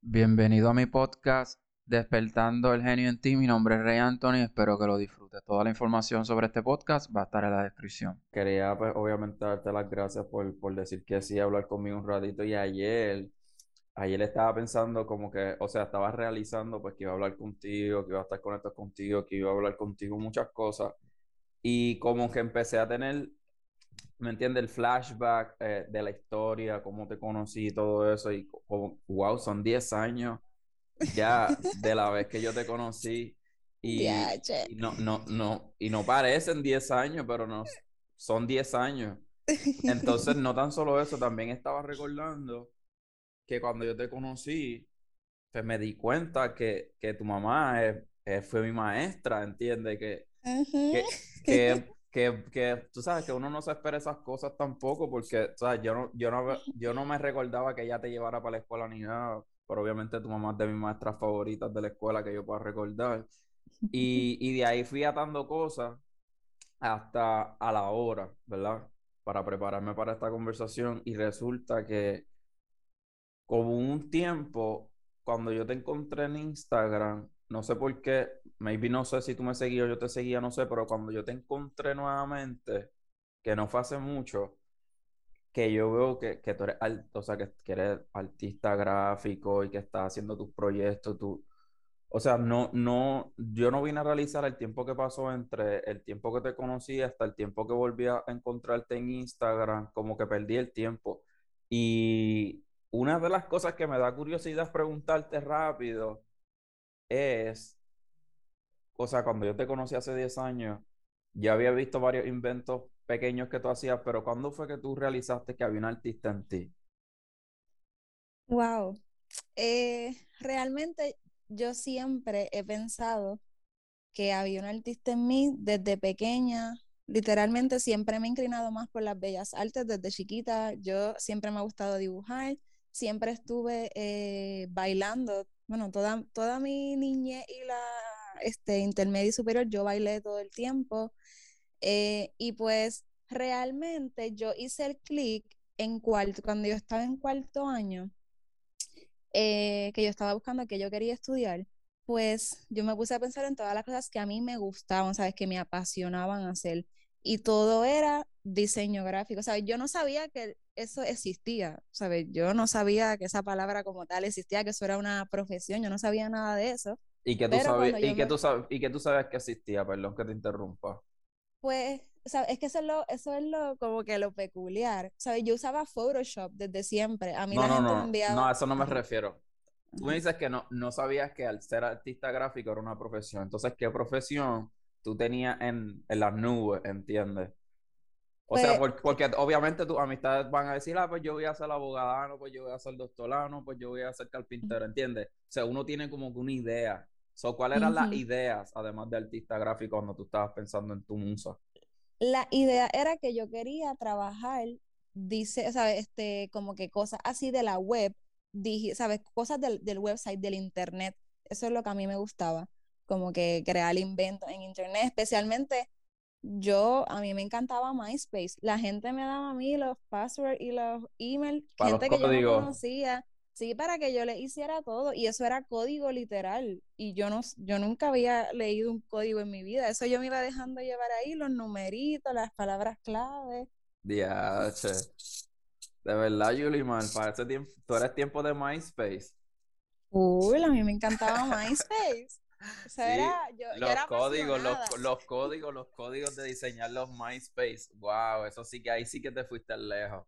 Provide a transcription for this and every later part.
Bienvenido a mi podcast Despertando el Genio en ti. Mi nombre es Rey Anthony. Espero que lo disfrutes. Toda la información sobre este podcast va a estar en la descripción. Quería, pues, obviamente, darte las gracias por, por decir que sí, hablar conmigo un ratito. Y ayer, ayer estaba pensando como que, o sea, estaba realizando pues que iba a hablar contigo, que iba a estar conectado contigo, que iba a hablar contigo muchas cosas. Y como que empecé a tener ¿me entiendes? El flashback eh, de la historia, cómo te conocí y todo eso. Y como, wow, son 10 años ya de la vez que yo te conocí. Y, no, no, no, y no parecen 10 años, pero no, son 10 años. Entonces, no tan solo eso, también estaba recordando que cuando yo te conocí, pues me di cuenta que, que tu mamá fue mi maestra, ¿entiendes? Que, que, que que, que, tú sabes que uno no se espera esas cosas tampoco porque, ¿sabes? Yo no, yo no, yo no me recordaba que ella te llevara para la escuela ni nada, pero obviamente tu mamá es de mis maestras favoritas de la escuela que yo puedo recordar. Y, y de ahí fui atando cosas hasta a la hora, ¿verdad? Para prepararme para esta conversación y resulta que como un tiempo, cuando yo te encontré en Instagram, no sé por qué, maybe no sé si tú me seguías yo te seguía, no sé, pero cuando yo te encontré nuevamente, que no fue hace mucho, que yo veo que, que tú eres, o sea, que, eres artista gráfico y que estás haciendo tus proyectos, tú, o sea, no, no, yo no vine a realizar el tiempo que pasó entre el tiempo que te conocí hasta el tiempo que volví a encontrarte en Instagram, como que perdí el tiempo. Y una de las cosas que me da curiosidad preguntarte rápido es, o sea, cuando yo te conocí hace 10 años, ya había visto varios inventos pequeños que tú hacías, pero ¿cuándo fue que tú realizaste que había un artista en ti? Wow. Eh, realmente yo siempre he pensado que había un artista en mí desde pequeña. Literalmente siempre me he inclinado más por las bellas artes desde chiquita. Yo siempre me ha gustado dibujar, siempre estuve eh, bailando bueno, toda, toda mi niñez y la este, intermedia y superior, yo bailé todo el tiempo. Eh, y pues realmente yo hice el clic en cuarto, cuando yo estaba en cuarto año, eh, que yo estaba buscando que yo quería estudiar, pues yo me puse a pensar en todas las cosas que a mí me gustaban, ¿sabes? Que me apasionaban hacer. Y todo era diseño gráfico, ¿sabes? Yo no sabía que eso existía, ¿sabes? Yo no sabía que esa palabra como tal existía, que eso era una profesión, yo no sabía nada de eso. ¿Y que tú, sabes, y que tú, sabes, y que tú sabes que existía? Perdón que te interrumpa. Pues, ¿sabes? Es que eso es lo, eso es lo, como que lo peculiar, ¿sabes? Yo usaba Photoshop desde siempre, a mí no, la no, gente no, me enviaba... No, a eso no me refiero. Tú me dices que no, no sabías que al ser artista gráfico era una profesión, entonces, ¿qué profesión tú tenías en, en las nubes, entiendes? O sea, pues, porque obviamente tus amistades van a decir, ah, pues yo voy a ser abogado, pues yo voy a ser doctorano, pues yo voy a ser carpintero, ¿entiendes? O sea, uno tiene como que una idea. So, ¿Cuáles eran las ideas, además de artista gráfico, cuando tú estabas pensando en tu musa? La idea era que yo quería trabajar, dice, ¿sabes? Este, como que cosas así de la web, dije, ¿sabes? Cosas del, del website, del internet. Eso es lo que a mí me gustaba, como que crear inventos en internet, especialmente yo, a mí me encantaba MySpace. La gente me daba a mí los passwords y los emails, gente que yo no conocía, sí, para que yo le hiciera todo. Y eso era código literal. Y yo no, yo nunca había leído un código en mi vida. Eso yo me iba dejando llevar ahí, los numeritos, las palabras clave. Diache. De verdad, Yuliman, para ese tiempo, tú eres tiempo de MySpace. Uy, a mí me encantaba MySpace los códigos, los, códigos, los códigos de diseñar los MySpace. Wow, eso sí que ahí sí que te fuiste lejos.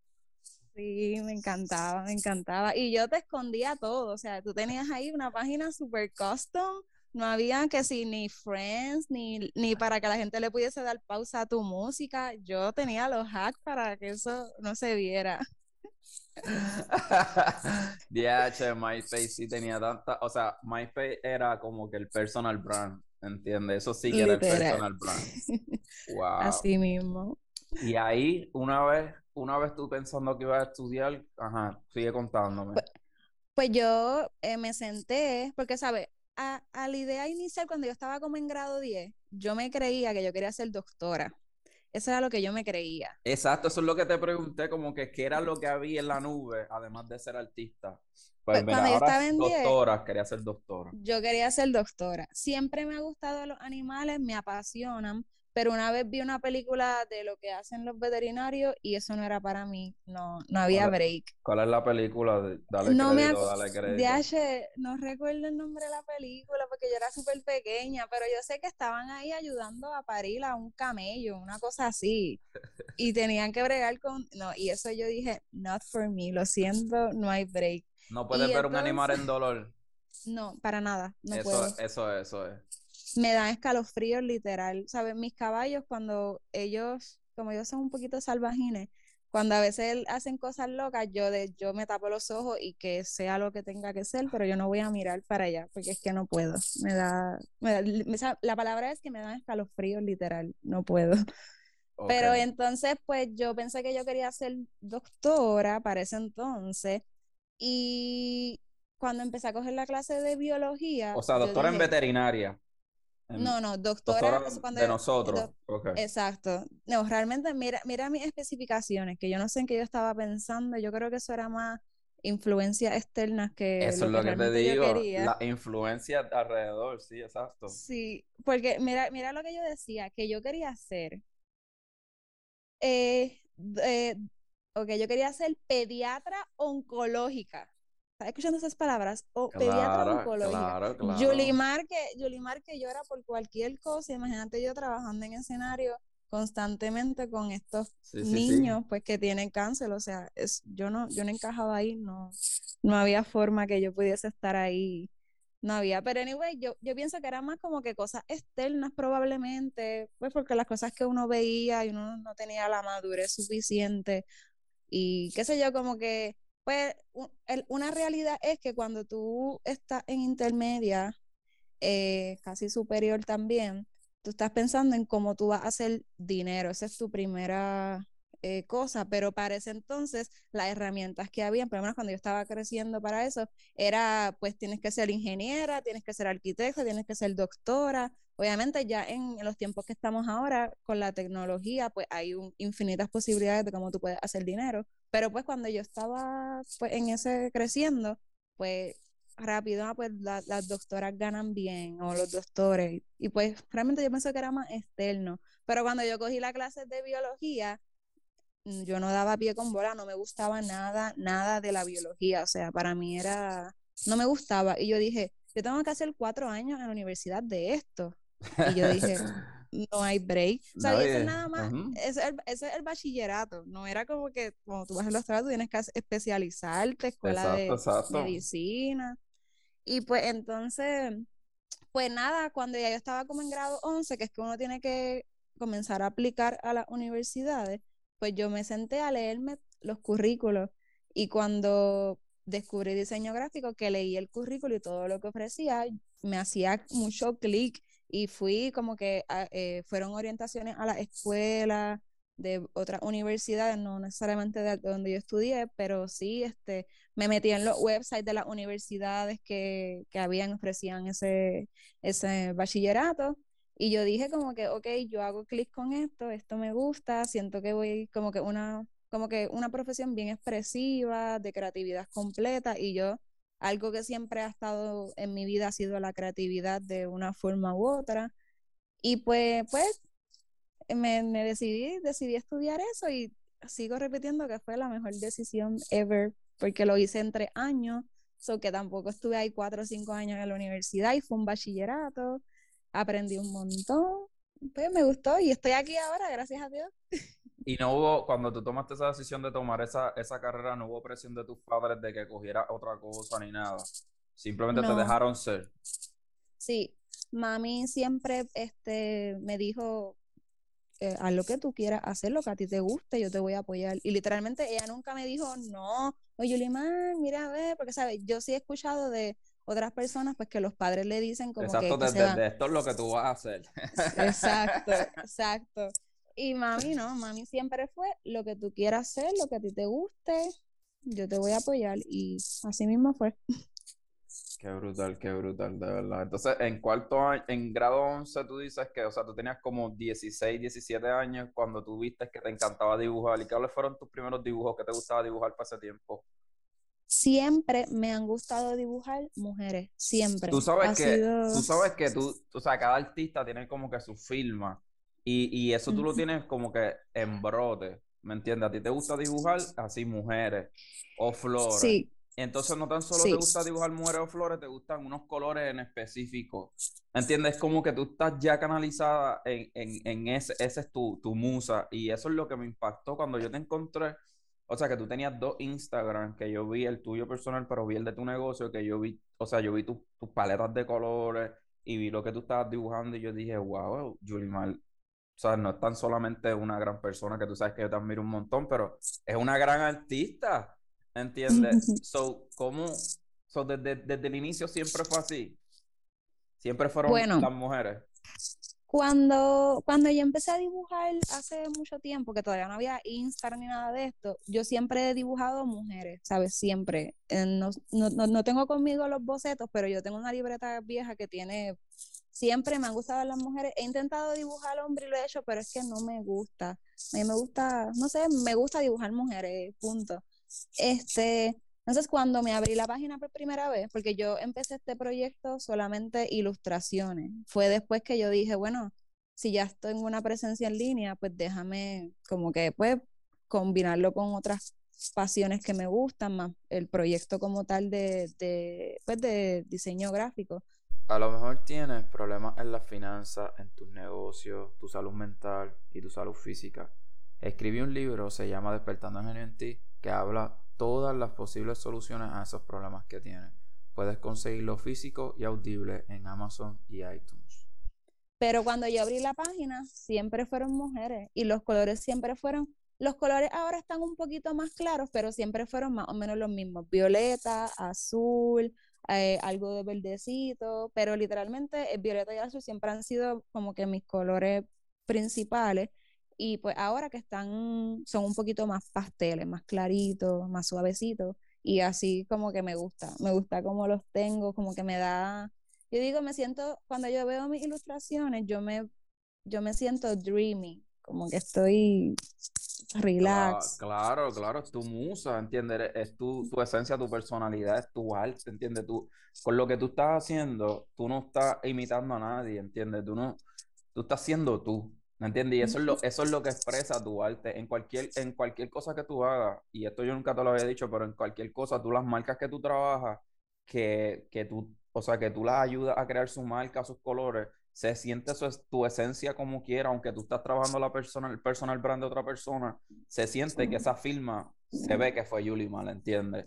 Sí, me encantaba, me encantaba. Y yo te escondía todo, o sea, tú tenías ahí una página super custom, no había que si ni friends, ni, ni para que la gente le pudiese dar pausa a tu música. Yo tenía los hacks para que eso no se viera. DH, MySpace sí tenía tanta, o sea, MySpace era como que el personal brand, ¿entiendes? Eso sí que era el personal brand. Wow. Así mismo. Y ahí, una vez, una vez tú pensando que ibas a estudiar, ajá, sigue contándome. Pues, pues yo eh, me senté, porque, ¿sabes? A, a, la idea inicial, cuando yo estaba como en grado 10, yo me creía que yo quería ser doctora. Eso era lo que yo me creía. Exacto, eso es lo que te pregunté, como que qué era lo que había en la nube, además de ser artista. Pues, Pues, mira, cuando yo estaba es en doctora, quería ser doctora. Yo quería ser doctora. Siempre me ha gustado los animales, me apasionan, pero una vez vi una película de lo que hacen los veterinarios y eso no era para mí. No, no había break. ¿Cuál es la película? Dale No me crédito, acu- dale crédito. DH, no recuerdo el nombre de la película porque yo era súper pequeña, pero yo sé que estaban ahí ayudando a parir a un camello, una cosa así. Y tenían que bregar con... No, y eso yo dije, not for me, lo siento, no hay break. No puedes y ver un animal en dolor. No, para nada, no eso, puedo. eso es, eso es. Me dan escalofríos literal. ¿Sabes? Mis caballos cuando ellos, como ellos son un poquito salvajines, cuando a veces hacen cosas locas, yo de yo me tapo los ojos y que sea lo que tenga que ser, pero yo no voy a mirar para allá porque es que no puedo. Me da, me da- me la palabra es que me dan escalofríos literal, no puedo. Pero entonces, pues yo pensé que yo quería ser doctora para ese entonces y cuando empecé a coger la clase de biología, O sea, doctora en veterinaria. En- no, no, doctora, doctora es cuando de yo- nosotros. doc- Ok. Exacto. No, realmente mira, mira mis especificaciones, que yo no sé en qué yo estaba pensando. Yo creo que eso era más influencias externas que Eso es lo que que te digo. La influencia alrededor, sí, exacto. Sí, porque mira, mira lo que yo decía, que yo quería hacer. Eh, eh, ok, yo quería ser pediatra oncológica. ¿Estás escuchando esas palabras? O pediatra Claro, oncológica. claro, claro. Yulimar que, Yulimar que llora por cualquier cosa, imagínate yo trabajando en escenario constantemente con estos Sí, sí, sí. niños pues que tienen cáncer, o sea, es, yo no, yo no encajaba ahí, no, no había forma que yo pudiese estar ahí, no había, pero anyway, yo, yo pienso que era más como que cosas externas probablemente, pues porque las cosas que uno veía y uno no tenía la madurez suficiente y qué sé yo, como que, pues una realidad es que cuando tú estás en intermedia, eh, casi superior también, tú estás pensando en cómo tú vas a hacer dinero, esa es tu primera eh, cosa, pero para ese entonces las herramientas que habían, por lo menos cuando yo estaba creciendo para eso, era pues tienes que ser ingeniera, tienes que ser arquitecta, tienes que ser doctora. Obviamente ya en los tiempos que estamos ahora con la tecnología, pues hay infinitas posibilidades de cómo tú puedes hacer dinero, pero pues cuando yo estaba pues en ese creciendo, pues rápido, ah, pues la- las doctoras ganan bien o los doctores. Y pues realmente yo pensé que era más externo. Pero cuando yo cogí la clase de biología, mm, yo no daba pie con bola, no me gustaba nada, nada de la biología. O sea, para mí era, no me gustaba. Y yo dije, yo tengo que hacer cuatro años en la universidad de esto. Y yo dije, no hay break. O sea, No, y eso es nada más, ese es el, ese es el bachillerato. No era como que cuando tú vas al doctorado tú tienes que especializarte, escuela de exacto. medicina. Y pues entonces, pues nada, cuando ya yo estaba como en grado 11, que es que uno tiene que comenzar a aplicar a las universidades, pues yo me senté a leerme los currículos y cuando descubrí diseño gráfico, que leí el currículo y todo lo que ofrecía, me hacía mucho clic y fui como que a- eh, fueron orientaciones a la escuela de otras universidades, no necesariamente de donde yo estudié, pero sí, este, me metí en los websites de las universidades que, que habían, ofrecían ese, ese bachillerato. Y yo dije como que, ok, yo hago clic con esto, esto me gusta, siento que voy como que una, como que una profesión bien expresiva, de creatividad completa, y yo, algo que siempre ha estado en mi vida ha sido la creatividad de una forma u otra. Y pues, pues, me, decidí, decidí estudiar eso y sigo repitiendo que fue la mejor decisión ever, porque lo hice en tres años, so que tampoco estuve ahí cuatro o cinco años en la universidad y fue un bachillerato, aprendí un montón, pues me gustó y estoy aquí ahora, gracias a Dios. Y no hubo, cuando tú tomaste esa decisión de tomar esa, esa carrera, no hubo presión de tus padres de que cogiera otra cosa ni nada. Simplemente te dejaron ser. Sí, mami siempre este, me dijo, eh, haz lo que tú quieras hacer, lo que a ti te guste, yo te voy a apoyar. Y literalmente ella nunca me dijo, no, oye, Yulimar, mira, a ver, porque, ¿sabes? Yo sí he escuchado de otras personas, pues, que los padres le dicen como Exacto, que, de esto es lo que tú vas a hacer. Exacto, exacto. Y mami no, mami siempre fue lo que tú quieras hacer, lo que a ti te guste, yo te voy a apoyar. Y así mismo fue. Qué brutal, qué brutal, de verdad. Entonces, en cuarto año, en grado 11, tú dices que, o sea, tú tenías como 16, 17 años cuando tú viste que te encantaba dibujar. ¿Y cuáles fueron tus primeros dibujos que te gustaba dibujar para ese tiempo? Siempre me han gustado dibujar mujeres, siempre. Tú sabes Ha que, sido- tú sabes que tú, o sea, cada artista tiene como que su firma y, y eso tú lo tienes como que en brote, ¿me entiendes? A ti te gusta dibujar así mujeres o flores. Sí, Entonces no tan solo Sí. te gusta dibujar mujeres o flores, te gustan unos colores en específico. ¿Entiendes? Como que tú estás ya canalizada en, en, en ese, ese es tu, tu musa. Y eso es lo que me impactó cuando yo te encontré. O sea, que tú tenías dos Instagram, que yo vi el tuyo personal, pero vi el de tu negocio, que yo vi, o sea, yo vi tu- tus paletas de colores y vi lo que tú estabas dibujando y yo dije, wow, Yulimar, o sea, no es tan solamente una gran persona que tú sabes que yo te admiro un montón, pero es una gran artista, ¿entiendes? So, ¿cómo? So, desde, desde el inicio siempre fue así. Siempre fueron Bueno. las mujeres. Cuando, cuando yo empecé a dibujar hace mucho tiempo, que todavía no había Instagram ni nada de esto, yo siempre he dibujado mujeres, ¿sabes? Siempre. Eh, no, no, no- no tengo conmigo los bocetos, pero yo tengo una libreta vieja que tiene, siempre me han gustado las mujeres. He intentado dibujar hombre y lo he hecho, pero es que no me gusta. A mí me gusta, no sé, me gusta dibujar mujeres, punto. Este, entonces cuando me abrí la página por primera vez, porque yo empecé este proyecto solamente ilustraciones, fue después que yo dije, bueno, si ya estoy en una presencia en línea, pues déjame como que pues combinarlo con otras pasiones que me gustan más el proyecto como tal de, pues, de diseño gráfico. A lo mejor tienes problemas en las finanzas, en tus negocios, tu salud mental y tu salud física. Escribí un libro, se llama Despertando el Genio en ti, que habla todas las posibles soluciones a esos problemas que tienes. Puedes conseguirlo físico y audible en Amazon y iTunes. Pero cuando yo abrí la página, siempre fueron mujeres y los colores siempre fueron, los colores ahora están un poquito más claros, pero siempre fueron más o menos los mismos, violeta, azul, eh, algo de verdecito, pero literalmente el violeta y el azul siempre han sido como que mis colores principales y pues ahora que están, son un poquito más pasteles, más claritos, más suavecitos y así como que me gusta, me gusta cómo los tengo, como que me da yo digo, me siento, cuando yo veo mis ilustraciones, yo me, yo me siento dreamy, como que estoy relax. Cla- Claro, claro, es tu musa, ¿entiendes? Es tu, tu esencia, tu personalidad, es tu arte, ¿entiendes? Tú, con lo que tú estás haciendo, tú no estás imitando a nadie, ¿entiendes? Tú no, tú estás siendo tú, ¿me entiendes? Y eso es lo, eso es lo que expresa tu arte en cualquier, en cualquier cosa que tú hagas, y esto yo nunca te lo había dicho, pero en cualquier cosa, tú las marcas que tú trabajas, que, que tú, o sea, que tú las ayudas a crear su marca, sus colores, se siente es tu esencia como quiera, aunque tú estás trabajando la persona, el personal brand de otra persona, se siente que esa firma se ve que fue Yuli Mal, ¿entiendes?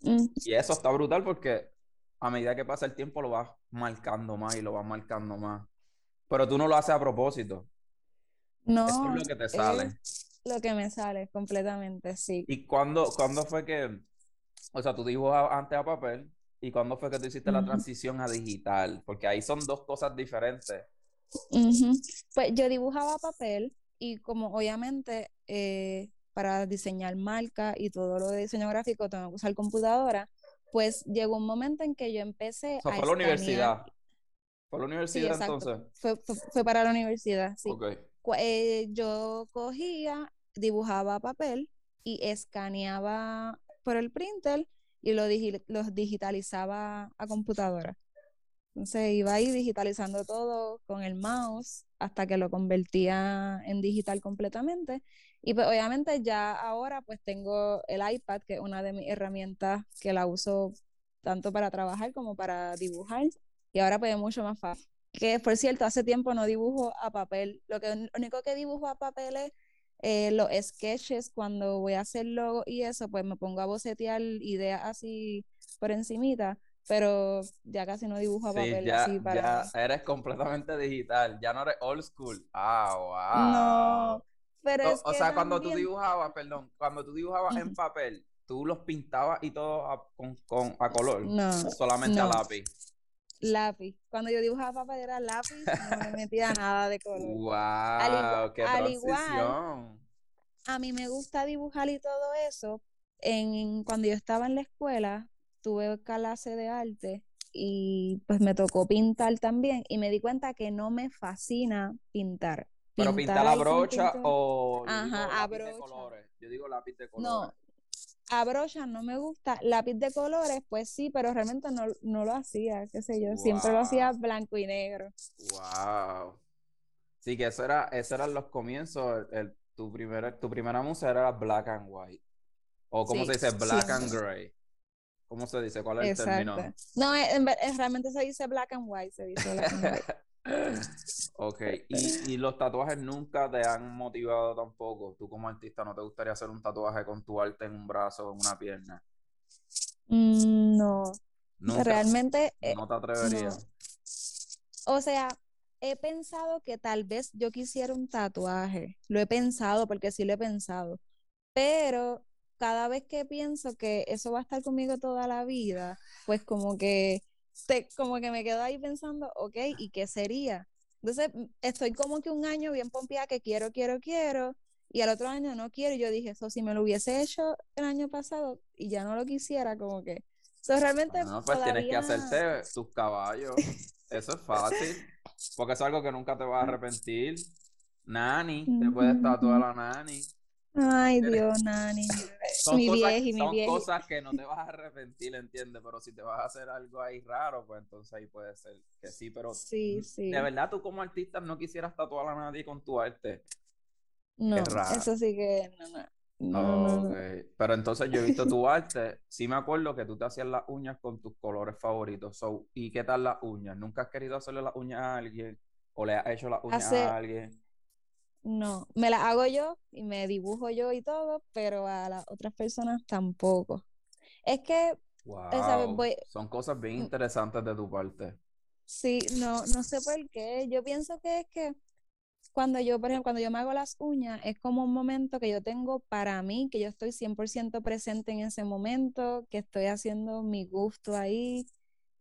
Mm, Y eso está brutal porque a medida que pasa el tiempo lo vas marcando más y lo vas marcando más. Pero tú no lo haces a propósito. No, Eso es lo que te sale. lo que me sale completamente, sí. ¿Y cuándo, cuándo fue que, o sea, tú dibujabas antes a papel y cuándo fue que tú hiciste la transición a digital? Porque ahí son dos cosas diferentes. Ujú. Pues yo dibujaba papel y como obviamente eh, para diseñar marca y todo lo de diseño gráfico tengo que usar computadora, pues llegó un momento en que yo empecé O sea, a fue a la universidad. ¿Fue la universidad entonces? Fue, fue, fue para la universidad, sí. Ok. Cu- eh, yo cogía, dibujaba papel y escaneaba por el printer y lo digi- los digitalizaba a computadora. Entonces iba ahí digitalizando todo con el mouse hasta que lo convertía en digital completamente. Y pues obviamente ya ahora pues tengo el iPad, que es una de mis herramientas que la uso tanto para trabajar como para dibujar. Y ahora pues es mucho más fácil. Que por cierto, hace tiempo no dibujo a papel. Lo que lo único que dibujo a papel es eh, los sketches cuando voy a hacer logo y eso, pues me pongo a bocetear ideas así por encimita, pero ya casi no dibujo a Sí, papel ya, así para... ya eres completamente digital. Ya no eres old school. Ah, wow. No, pero No, es o que sea, cuando tú dibujabas, perdón, cuando tú dibujabas en papel, tú los pintabas y todo a, con, con- a color, No, solamente a lápiz. Lápiz. Cuando yo dibujaba papel era lápiz, no le metía nada de color. Wow, igua- qué al igual- a mí me gusta dibujar y todo eso. En, cuando yo estaba en la escuela, tuve clase de arte y pues me tocó pintar también y me di cuenta que no me fascina pintar. ¿Pero pintar a brocha o Ajá, a brocha. Yo digo lápiz de colores. No, a brocha no me gusta. Lápiz de colores, pues sí, pero realmente no, no lo hacía, qué sé yo. Siempre lo hacía blanco y negro. Wow. Sí, que eso era, esos eran los comienzos. El, tu, primera, tu primera musa era black and white. O como se dice, black and gray. ¿Cómo se dice? ¿Cuál es el término? No, realmente se dice black and white, se dice black and white. ok, ¿Y, ¿Y, los tatuajes nunca te han motivado tampoco. Tú como artista, ¿no te gustaría hacer un tatuaje con tu arte en un brazo o en una pierna? Mm, no. Realmente. Eh, no te atreverías. O sea, he pensado que tal vez yo quisiera un tatuaje. Lo he pensado porque sí lo he pensado. Pero cada vez que pienso que eso va a estar conmigo toda la vida, pues como que como que me quedo ahí pensando, ok, ¿y qué sería? Entonces, estoy como que un año bien pompeada que quiero, quiero, quiero, y al otro año no quiero. Y yo dije, eso si me lo hubiese hecho el año pasado y ya no lo quisiera, como que. Eso realmente. No, pues tienes que hacerte tus caballos. Eso es fácil. Porque es algo que nunca te vas a arrepentir. Nani, te puedes tatuar a la nani. Ay, Dios, Nani. Son, mi cosas, mi son cosas que no te vas a arrepentir, ¿entiendes? Pero si te vas a hacer algo ahí raro, pues entonces ahí puede ser que sí, pero sí, sí. de verdad tú como artista no quisieras tatuar a nadie con tu arte. No, eso sí que no, no. Pero entonces yo he visto tu arte, sí me acuerdo que tú te hacías las uñas con tus colores favoritos. ¿Y qué tal las uñas? ¿Nunca has querido hacerle las uñas a alguien? ¿O le has hecho las uñas a alguien? No, me la hago yo y me dibujo yo y todo, pero a las otras personas tampoco. Es que son cosas bien mm. interesantes de tu parte. Sí, no, no sé por qué. Yo pienso que es que cuando yo, por ejemplo, cuando yo me hago las uñas, es como un momento que yo tengo para mí, que yo estoy 100% presente en ese momento, que estoy haciendo mi gusto ahí.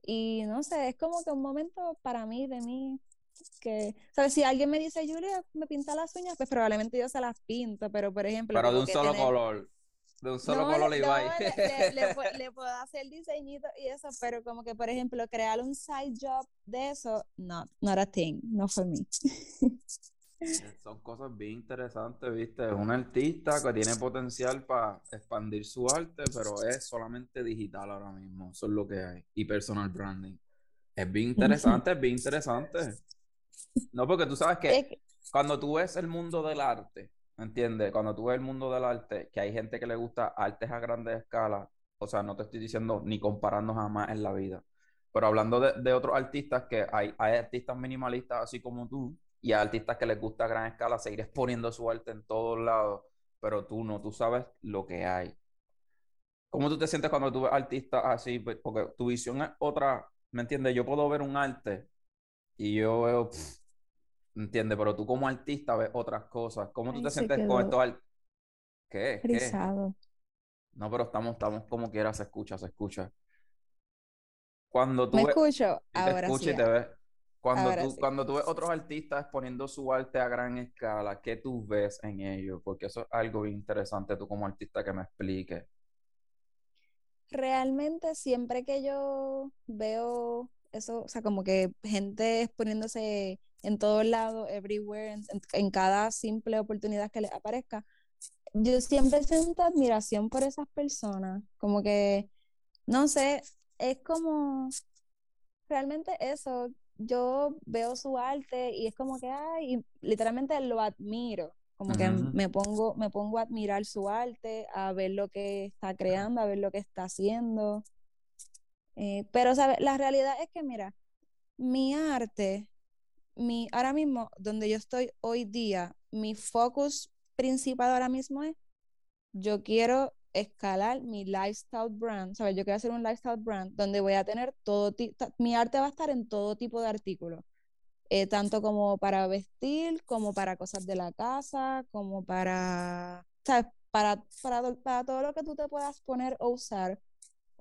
Y no sé, es como que un momento para mí, de mí, que, ¿sabes? Si alguien me dice, Julia, me pinta las uñas, pues probablemente yo se las pinto, pero por ejemplo... Pero de un solo color. De un solo color le, no, le, puedo hacer diseñito y eso, pero como que, por ejemplo, crear un side job de eso, no, not a thing, no for me. Son cosas bien interesantes, ¿viste? Es un artista que tiene potencial para expandir su arte, pero es solamente digital ahora mismo. Eso es lo que hay. Y personal branding. Es bien interesante, es bien interesante. No, porque tú sabes que cuando tú ves el mundo del arte, ¿entiendes? Cuando tú ves el mundo del arte, que hay gente que le gusta artes a grandes escalas, o sea, no te estoy diciendo ni comparando jamás en la vida, pero hablando de, otros artistas, que hay, hay artistas minimalistas así como tú, y hay artistas que les gusta a gran escala seguir exponiendo su arte en todos lados, pero tú no, tú sabes lo que hay. ¿Cómo tú te sientes cuando tú ves artistas así? Pues, porque tu visión es otra, ¿me entiendes? Yo puedo ver un arte y yo veo, ¿entiendes? Pero tú como artista ves otras cosas. ¿Cómo tú te sientes con esto? ¿Qué? ¿Qué? No, pero estamos, estamos como quiera, se escucha, se escucha. Cuando tú Me escucho, ahora te y te ves. Cuando tú, cuando tú ves otros artistas exponiendo su arte a gran escala, ¿qué tú ves en ellos? Porque eso es algo interesante tú como artista que me expliques. Realmente siempre que yo veo eso, o sea, como que gente exponiéndose en todos lados, everywhere, en, cada simple oportunidad que les aparezca. Yo siempre siento admiración por esas personas, como que, no sé, es como, realmente eso, yo veo su arte y es como que, ay, literalmente lo admiro, como que me pongo, me pongo a admirar su arte, a ver lo que está creando, a ver lo que está haciendo. Eh, pero, ¿sabes? La realidad es que, mira, mi arte, mi, ahora mismo, donde yo estoy hoy día, mi focus principal ahora mismo es, yo quiero escalar mi lifestyle brand, ¿sabes? Yo quiero hacer un lifestyle brand donde voy a tener todo, mi arte va a estar en todo tipo de artículos, eh, tanto como para vestir, como para cosas de la casa, como para. Para, para, para todo lo que tú te puedas poner o usar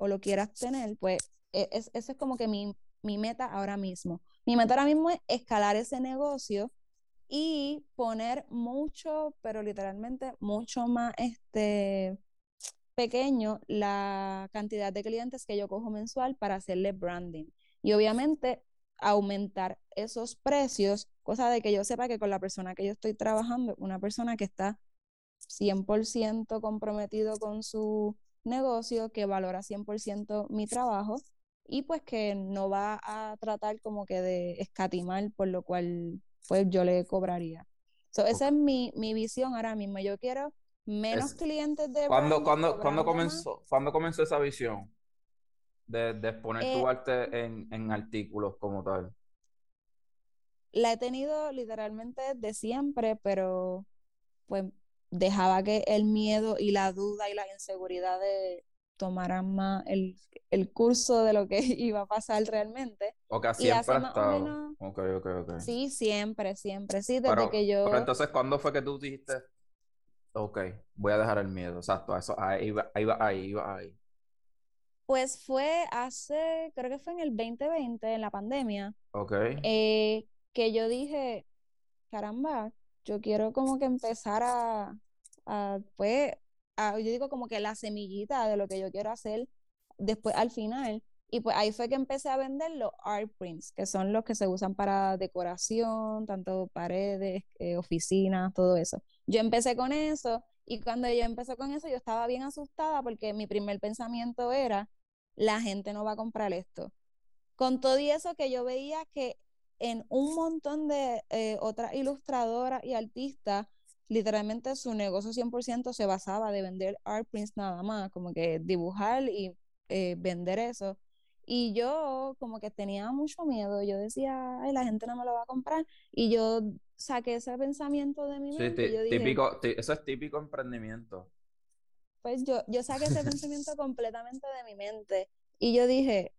o lo quieras tener, pues e, es, eso es como que mi, mi meta ahora mismo. Mi meta ahora mismo es escalar ese negocio y poner mucho, pero literalmente mucho más este pequeño la cantidad de clientes que yo cojo mensual para hacerle branding. Y obviamente aumentar esos precios, cosa de que yo sepa que con la persona que yo estoy trabajando, una persona que está 100% comprometido con su negocio, que valora 100% mi trabajo y pues que no va a tratar como que de escatimar, por lo cual pues yo le cobraría. So, esa es mi, mi visión ahora mismo. Yo quiero menos clientes de ¿Cuándo, cuando, cuando comenzó, ¿Cuándo comenzó esa visión de, de exponer tu Eh, arte en, en artículos como tal? la he tenido literalmente de siempre, pero pues dejaba que el miedo y la duda y las inseguridades tomaran más el, el curso de lo que iba a pasar realmente. ¿O que siempre ha estado? menos, Ok, ok, ok. sí, siempre, siempre, sí, desde Pero, que pero yo, entonces, ¿cuándo fue que tú dijiste, ok, voy a dejar el miedo? Exacto, eso, ahí va, ahí va, ahí va, ahí. pues fue hace, creo que fue en el 2020, en la pandemia, Ok, eh, que yo dije, caramba, yo quiero como que empezar a, pues, yo digo como que la semillita de lo que yo quiero hacer después al final. Y pues ahí fue que empecé a vender los art prints, que son los que se usan para decoración, tanto paredes, eh, oficinas, todo eso. Yo empecé con eso y cuando yo empecé con eso yo estaba bien asustada porque mi primer pensamiento era, la gente no va a comprar esto. Con todo y eso que yo veía que en un montón de eh, otras ilustradoras y artistas, literalmente su negocio 100% se basaba de vender art prints nada más, como que dibujar y eh, vender eso. Y yo como que tenía mucho miedo, yo decía, ay, la gente no me lo va a comprar. Y yo saqué ese pensamiento de mi sí, mente y yo dije, típico, tí- eso es típico emprendimiento. pues yo, yo saqué ese pensamiento completamente de mi mente. Y yo dije,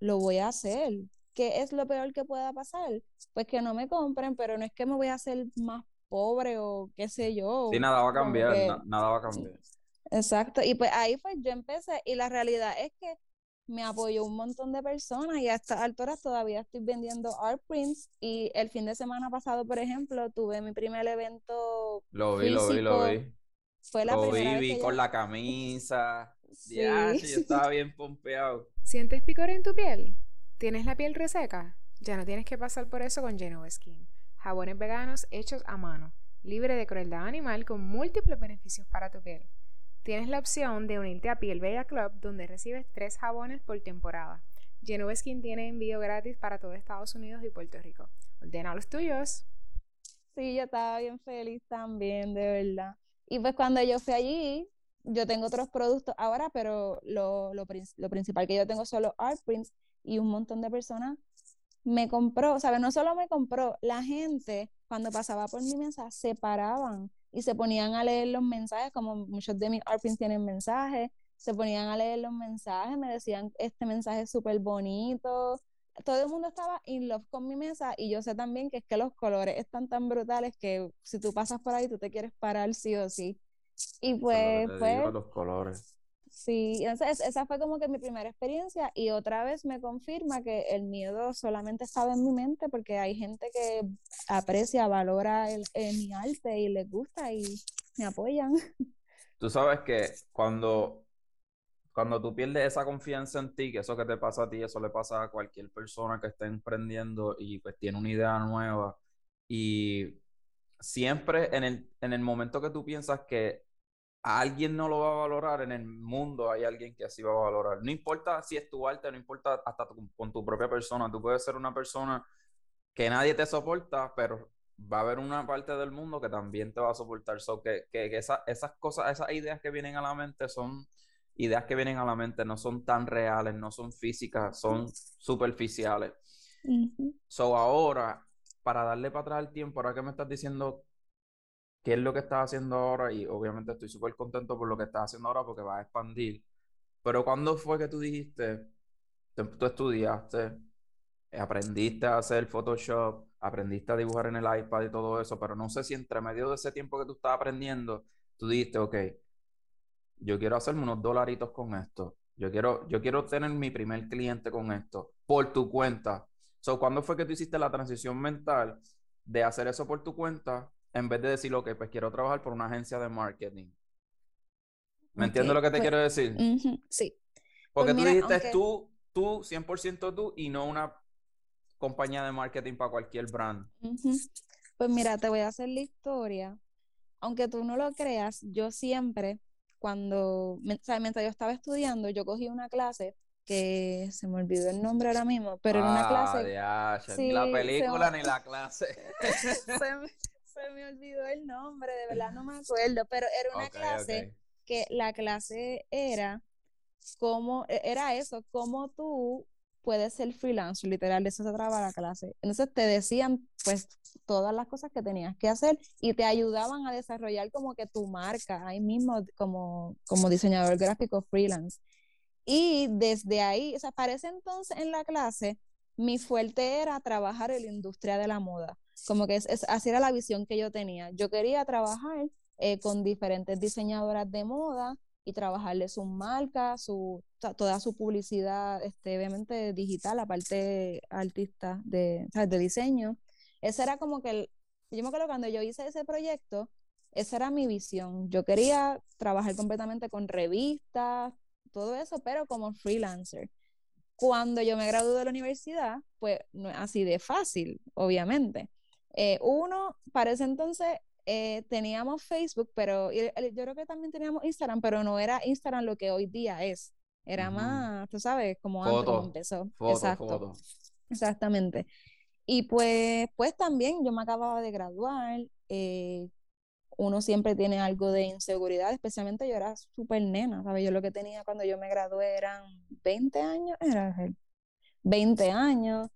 lo voy a hacer. ¿Qué es lo peor que pueda pasar? Pues que no me compren, pero no es que me voy a hacer más pobre o qué sé Sí, yo, nada va a cambiar, que, na- nada va a cambiar. exacto. Y pues ahí pues yo empecé y la realidad es que me apoyó un montón de personas y a estas alturas todavía estoy vendiendo art prints y el fin de semana pasado, por ejemplo, tuve mi primer evento Lo vi, lo vi, lo vi. Fue la Lo vi, primera vez vi que con yo... la camisa. Sí. Yo estaba bien pompeado. ¿Sientes picor en tu piel? ¿Tienes la piel reseca? Ya no tienes que pasar por eso con Genova Skin. Jabones veganos hechos a mano, libre de crueldad animal con múltiples beneficios para tu piel. Tienes la opción de unirte a Piel Bella Club donde recibes tres jabones por temporada. Genova Skin tiene envío gratis para todo Estados Unidos y Puerto Rico. Ordena los tuyos. Sí, yo estaba bien feliz también, de verdad. Y pues cuando yo fui allí, yo tengo otros productos ahora, pero lo, lo, prin- lo principal que yo tengo son los art prints y un montón de personas me compró, ¿sabes? No solo me compró, la gente cuando pasaba por mi mesa se paraban y se ponían a leer los mensajes, como muchos de mis art prints tienen mensajes, se ponían a leer los mensajes, me decían, este mensaje es súper bonito. Todo el mundo estaba in love con mi mesa y yo sé también que es que los colores están tan brutales que si tú pasas por ahí tú te quieres parar sí o sí. Y pues, pues, digo, los colores. Sí, entonces esa fue como que mi primera experiencia y otra vez me confirma que el miedo solamente estaba en mi mente porque hay gente que aprecia, valora el, el- mi arte y les gusta y me apoyan. Tú sabes que cuando, cuando tú pierdes esa confianza en ti, que eso que te pasa a ti, eso le pasa a cualquier persona que esté emprendiendo y pues tiene una idea nueva. Y siempre en el, en el momento que tú piensas que a alguien no lo va a valorar, en el mundo hay alguien que así va a valorar. No importa si es tu arte, no importa hasta tu- con tu propia persona. Tú puedes ser una persona que nadie te soporta, pero va a haber una parte del mundo que también te va a soportar. So que, que, que esa- esas cosas, esas ideas que vienen a la mente son ideas que vienen a la mente, no son tan reales, no son físicas, son superficiales. So ahora, para darle para atrás el tiempo, ahora que me estás diciendo qué es lo que estás haciendo ahora, y obviamente estoy súper contento por lo que estás haciendo ahora porque vas a expandir. Pero ¿cuándo fue que tú dijiste, tú, estudiaste, aprendiste a hacer Photoshop, aprendiste a dibujar en el iPad y todo eso, pero no sé si entre medio de ese tiempo que tú estabas aprendiendo, tú dijiste, ok, yo quiero hacerme unos dolaritos con esto. Yo quiero, yo quiero tener mi primer cliente con esto, por tu cuenta. So, ¿cuándo fue que tú hiciste la transición mental de hacer eso por tu cuenta en vez de decir, ok, pues quiero trabajar por una agencia de marketing? ¿Me entiendes lo que te pues, quiero decir? sí. Porque pues tú mira, dijiste, aunque- tú, tú, 100% tú, y no una compañía de marketing para cualquier brand. Pues mira, te voy a hacer la historia. Aunque tú no lo creas, yo siempre, cuando, mientras yo estaba estudiando, yo cogí una clase que se me olvidó el nombre ahora mismo, pero en una clase... Ah, ni la película ni la clase. se, me, olvidó el nombre, de verdad no me acuerdo, pero era una clase que la clase era cómo, e, era eso, cómo tú puedes ser freelance, literal, de eso se traba la clase. Entonces te decían, pues, todas las cosas que tenías que hacer y te ayudaban a desarrollar como que tu marca ahí mismo como, como diseñador gráfico freelance. Y desde ahí, o sea, para ese entonces en la clase, mi fuerte era trabajar en la industria de la moda. Como que es, así era la visión que yo tenía. Yo quería trabajar eh, con diferentes diseñadoras de moda y trabajarle su marca, su, toda su publicidad, este, obviamente digital, aparte artista de, de diseño. Esa era como que, yo me acuerdo cuando yo hice ese proyecto, esa era mi visión. Yo quería trabajar completamente con revistas, todo eso, pero como freelancer. Cuando yo me gradué de la universidad, pues no es así de fácil, obviamente. Eh, uno, para ese entonces eh, teníamos Facebook, pero yo creo que también teníamos Instagram, pero no era Instagram lo que hoy día es. Era más, tú sabes, como antes empezó. Exacto. Exactamente. Y pues, pues también yo me acababa de graduar, eh, uno siempre tiene algo de inseguridad, especialmente yo era súper nena, ¿sabes? Yo lo que tenía cuando yo me gradué eran 20 años, era 20 años.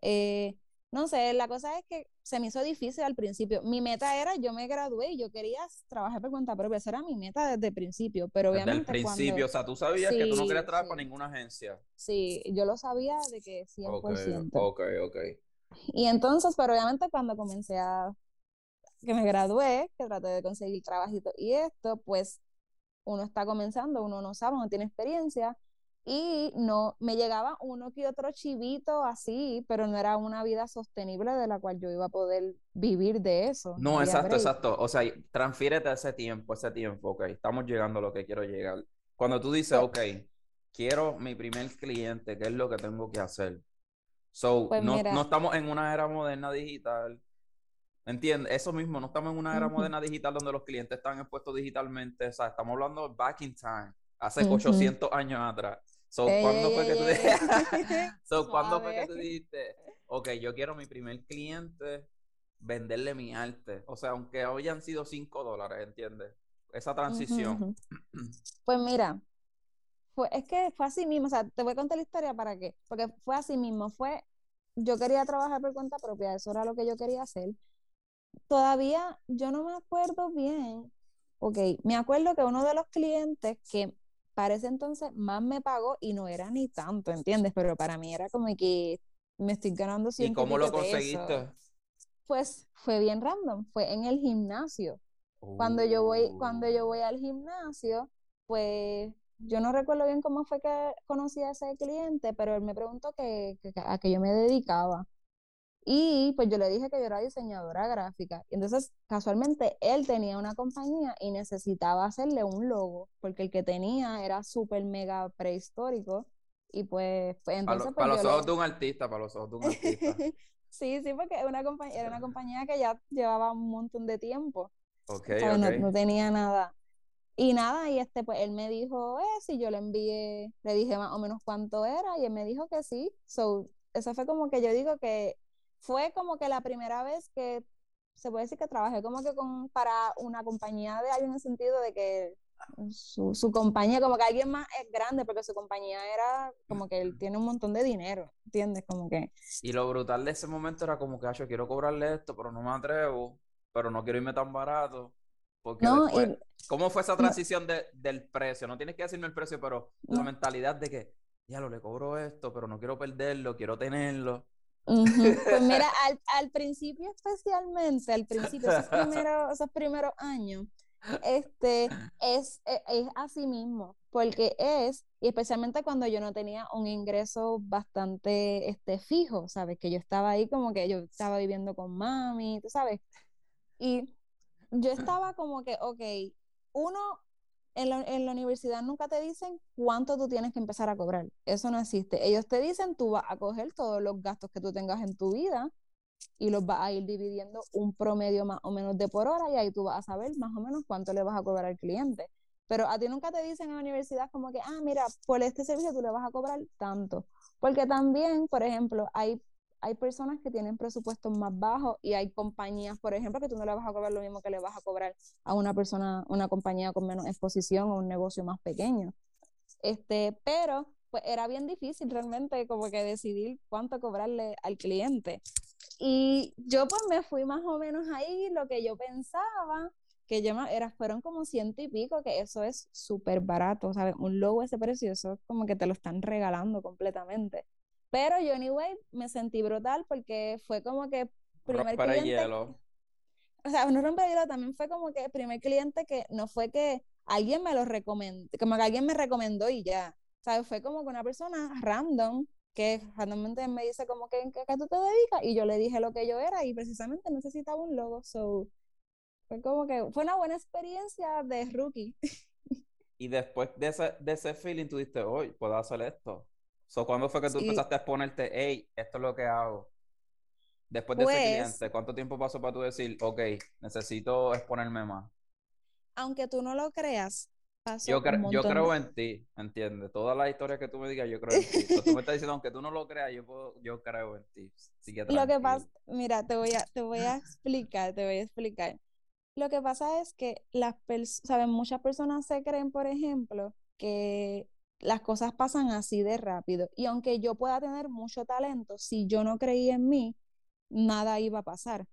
Eh, no sé, la cosa es que se me hizo difícil al principio. Mi meta era, yo me gradué y yo quería trabajar por cuenta propia, esa era mi meta desde el principio, pero obviamente Desde el principio, o sea, tú sabías que tú no querías trabajar para ninguna agencia. Sí, yo lo sabía de que 100%. Ok, ok, ok. Y entonces, pero obviamente cuando comencé a que me gradué, que traté de conseguir trabajito y esto, pues uno está comenzando, uno no sabe, no tiene experiencia y no me llegaba uno que otro chivito así, pero no era una vida sostenible de la cual yo iba a poder vivir de eso. No, exacto, exacto. O sea, transfiérete a ese tiempo, ese tiempo, ok, estamos llegando a lo que quiero llegar. Cuando tú dices, ok, quiero mi primer cliente, ¿qué es lo que tengo que hacer? So, pues no, no estamos en una era moderna digital, ¿Entiendes? Eso mismo, no estamos en una era moderna digital donde los clientes están expuestos digitalmente. O sea, estamos hablando back in time, hace 800 años atrás. So, ¿cuándo, fue que tú so, ¿Cuándo fue que tú dijiste, ok, yo quiero mi primer cliente, venderle mi arte? O sea, aunque hayan sido 5 dólares, ¿entiendes? Esa transición. Pues mira, fue, es que fue así mismo, o sea, te voy a contar la historia para qué, porque fue así mismo, fue, yo quería trabajar por cuenta propia, eso era lo que yo quería hacer todavía yo no me acuerdo bien. Ok, me acuerdo que uno de los clientes que para ese entonces más me pagó y no era ni tanto, ¿entiendes? Pero para mí era como que me estoy ganando 100 ¿Y cómo lo conseguiste? Pues fue bien random, fue en el gimnasio. Cuando yo voy cuando yo voy al gimnasio, pues yo no recuerdo bien cómo fue que conocí a ese cliente, pero él me preguntó que, a qué yo me dedicaba. Y pues yo le dije que yo era diseñadora gráfica. Y entonces, casualmente, él tenía una compañía y necesitaba hacerle un logo, porque el que tenía era súper mega prehistórico. Y pues, pues entonces... Para, pues, los ojos de un artista, para los ojos de un artista. sí, sí, porque era una, compañía, era una compañía que ya llevaba un montón de tiempo. Ok, No, tenía nada. Y nada, y este, pues él me dijo, eh, si yo le envié, le dije más o menos cuánto era, y él me dijo que sí. So, eso fue como que yo digo que fue como que la primera vez que se puede decir que trabajé como que con, para una compañía de alguien en el sentido de que su, su, compañía, como que alguien más es grande, porque su compañía era como que él tiene un montón de dinero, ¿entiendes? Como que... Y lo brutal de ese momento era como que, yo quiero cobrarle esto, pero no me atrevo, pero no quiero irme tan barato. Porque no, después, ¿cómo fue esa transición de, del precio? No tienes que decirme el precio, pero la mentalidad de que, ya lo le cobro esto, pero no quiero perderlo, quiero tenerlo. Pues mira, al, al, principio especialmente, al principio, esos primeros, esos primeros años, este, es, e, es, así mismo, porque es, y especialmente cuando yo no tenía un ingreso bastante este, fijo, ¿sabes? Que yo estaba ahí como que yo estaba viviendo con mami, tú sabes. Y yo estaba como que, ok, uno en la, en la, universidad nunca te dicen cuánto tú tienes que empezar a cobrar. Eso no existe. Ellos te dicen, tú vas a coger todos los gastos que tú tengas en tu vida y los vas a ir dividiendo un promedio más o menos de por hora y ahí tú vas a saber más o menos cuánto le vas a cobrar al cliente. Pero a ti nunca te dicen en la universidad como que, ah, mira, por este servicio tú le vas a cobrar tanto. Porque también, por ejemplo, hay hay personas que tienen presupuestos más bajos y hay compañías, por ejemplo, que tú no le vas a cobrar lo mismo que le vas a cobrar a una persona, una compañía con menos exposición o un negocio más pequeño. Este, pero pues era bien difícil realmente como que decidir cuánto cobrarle al cliente. Y yo pues me fui más o menos ahí, lo que yo pensaba, que yo era, fueron como ciento y pico, que eso es súper barato, ¿sabes? Un logo ese precio, eso es como que te lo están regalando completamente. Pero yo, anyway, me sentí brutal porque fue como que primer Romper cliente. hielo. O sea, no romper hielo también fue como que primer cliente que no fue que alguien me lo recomendó, como que alguien me recomendó y ya. O sea, fue como que una persona random que randommente me dice como que ¿en qué, tú te dedicas? Y yo le dije lo que yo era y precisamente necesitaba un logo. So, fue como que fue una buena experiencia de rookie. Y después de ese, de ese feeling tú dijiste, hoy puedo hacer esto. So, ¿Cuándo fue que tú empezaste a exponerte, hey, esto es lo que hago? Después de ese pues cliente, ¿cuánto tiempo pasó para tú decir, ok, necesito exponerme más? Aunque tú no lo creas, pasó yo, yo creo en ti, ¿entiendes? Todas las historias que tú me digas, yo creo en ti. tú me estás diciendo, aunque tú no lo creas, yo, yo creo en ti. lo que pasa, mira, te voy, a, te voy a explicar, te voy a explicar. Lo que pasa es que las saben, muchas personas se creen, por ejemplo, que las cosas pasan así de rápido. Y aunque yo pueda tener mucho talento, si yo no creía en mí, nada iba a pasar.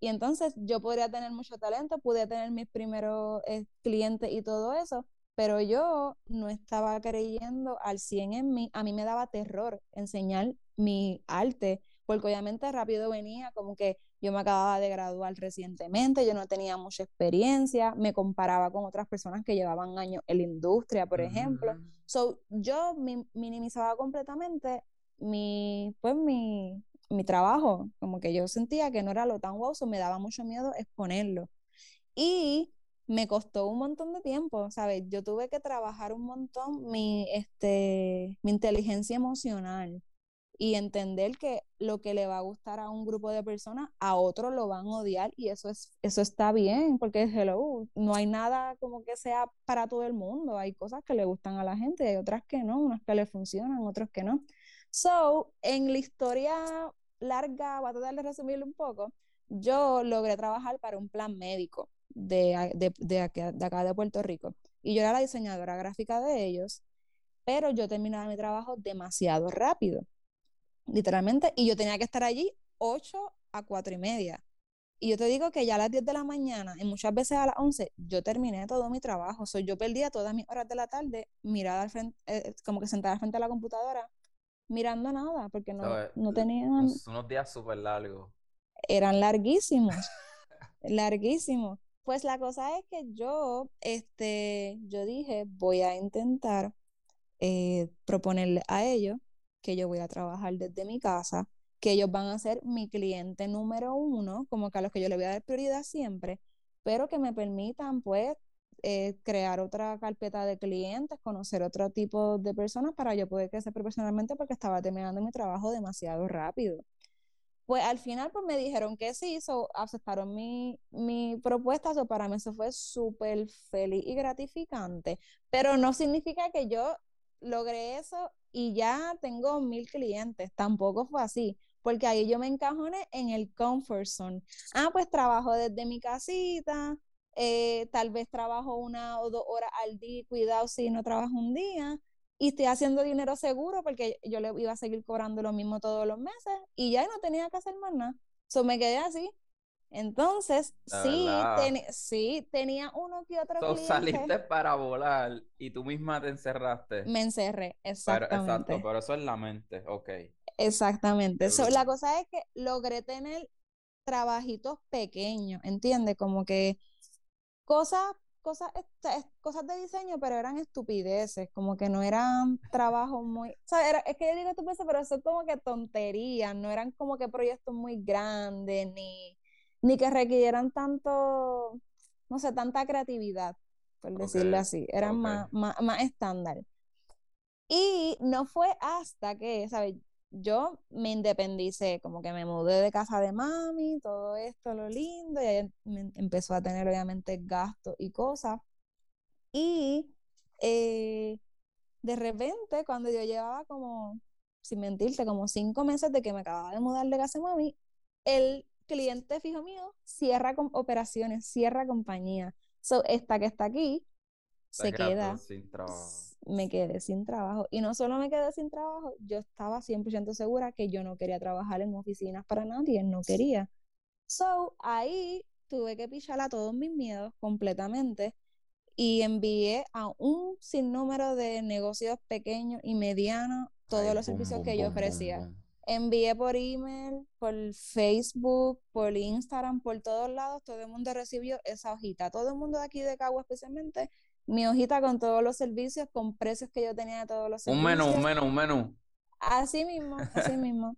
Y entonces yo podría tener mucho talento, pude tener mis primeros eh, clientes y todo eso, pero yo no estaba creyendo al 100 en mí. A mí me daba terror enseñar mi arte, porque obviamente rápido venía como que yo me acababa de graduar recientemente, yo no tenía mucha experiencia, me comparaba con otras personas que llevaban años en la industria, por ejemplo. So, yo minimizaba completamente mi, pues, mi, mi trabajo, como que yo sentía que no era lo tan wow, me daba mucho miedo exponerlo. Y me costó un montón de tiempo, ¿sabes? Yo tuve que trabajar un montón mi, este, mi inteligencia emocional y entender que lo que le va a gustar a un grupo de personas, a otros lo van a odiar y eso, es, eso está bien, porque hello, no hay nada como que sea para todo el mundo, hay cosas que le gustan a la gente, hay otras que no, unas que le funcionan, otros que no. So, en la historia larga, voy a tratar de resumirlo un poco, yo logré trabajar para un plan médico de, de, de, acá, de acá de Puerto Rico y yo era la diseñadora gráfica de ellos, pero yo terminaba mi trabajo demasiado rápido literalmente, y yo tenía que estar allí 8 a 4 y media. Y yo te digo que ya a las 10 de la mañana y muchas veces a las 11 yo terminé todo mi trabajo. So, yo perdía todas mis horas de la tarde mirada al frente, eh, como que sentada frente a la computadora, mirando nada, porque no, no tenían... Unos días súper largos. Eran larguísimos, larguísimos. Pues la cosa es que yo, este, yo dije, voy a intentar eh, proponerle a ellos que yo voy a trabajar desde mi casa, que ellos van a ser mi cliente número uno, como que a los que yo le voy a dar prioridad siempre, pero que me permitan pues eh, crear otra carpeta de clientes, conocer otro tipo de personas para yo poder crecer profesionalmente porque estaba terminando mi trabajo demasiado rápido. Pues al final pues me dijeron que sí, aceptaron mi, mi propuesta, so, para mí eso fue súper feliz y gratificante, pero no significa que yo logré eso y ya tengo mil clientes. Tampoco fue así, porque ahí yo me encajoné en el comfort zone. Ah, pues trabajo desde mi casita, eh, tal vez trabajo una o dos horas al día, cuidado si no trabajo un día, y estoy haciendo dinero seguro porque yo le iba a seguir cobrando lo mismo todos los meses y ya no tenía que hacer más nada. So me quedé así entonces, sí, sí, tenía uno que otro so, saliste para volar y tú misma te encerraste. Me encerré, exactamente. Pero, exacto, pero eso es la mente, ok. Exactamente. So, la cosa es que logré tener trabajitos pequeños, ¿entiendes? Como que cosas, cosas, cosas de diseño, pero eran estupideces, como que no eran trabajos muy, o sea, es que yo digo estupideces, pero eso es como que tonterías, no eran como que proyectos muy grandes, ni ni que requieran tanto, no sé, tanta creatividad. por decirlo así, eran ok. más, más, más estándar. Y no fue hasta que, ¿sabes? Yo me independicé, como que me mudé de casa de mami, todo esto, lo lindo, y ahí me empezó a tener obviamente gastos y cosas. Y eh, de repente, cuando yo llevaba como, sin mentirte, como cinco meses de que me acababa de mudar de casa de mami, el cliente fijo mío cierra con operaciones, cierra compañía. So, esta que está aquí se queda. sin trabajo. s- Me quedé sin trabajo. Y no solo me quedé sin trabajo, yo estaba 100% segura que yo no quería trabajar en oficinas para nadie, no quería. So, ahí tuve que pichar a todos mis miedos completamente y envié a un sinnúmero de negocios pequeños y medianos todos Ay, los boom, servicios boom, que yo boom, ofrecía. Envié por email, por Facebook, por Instagram, por todos lados, todo el mundo recibió esa hojita. Todo el mundo de aquí de Cagua especialmente, mi hojita con todos los servicios, con precios que yo tenía de todos los Un menú, un servicios. menú, un menú. Así mismo, así mismo.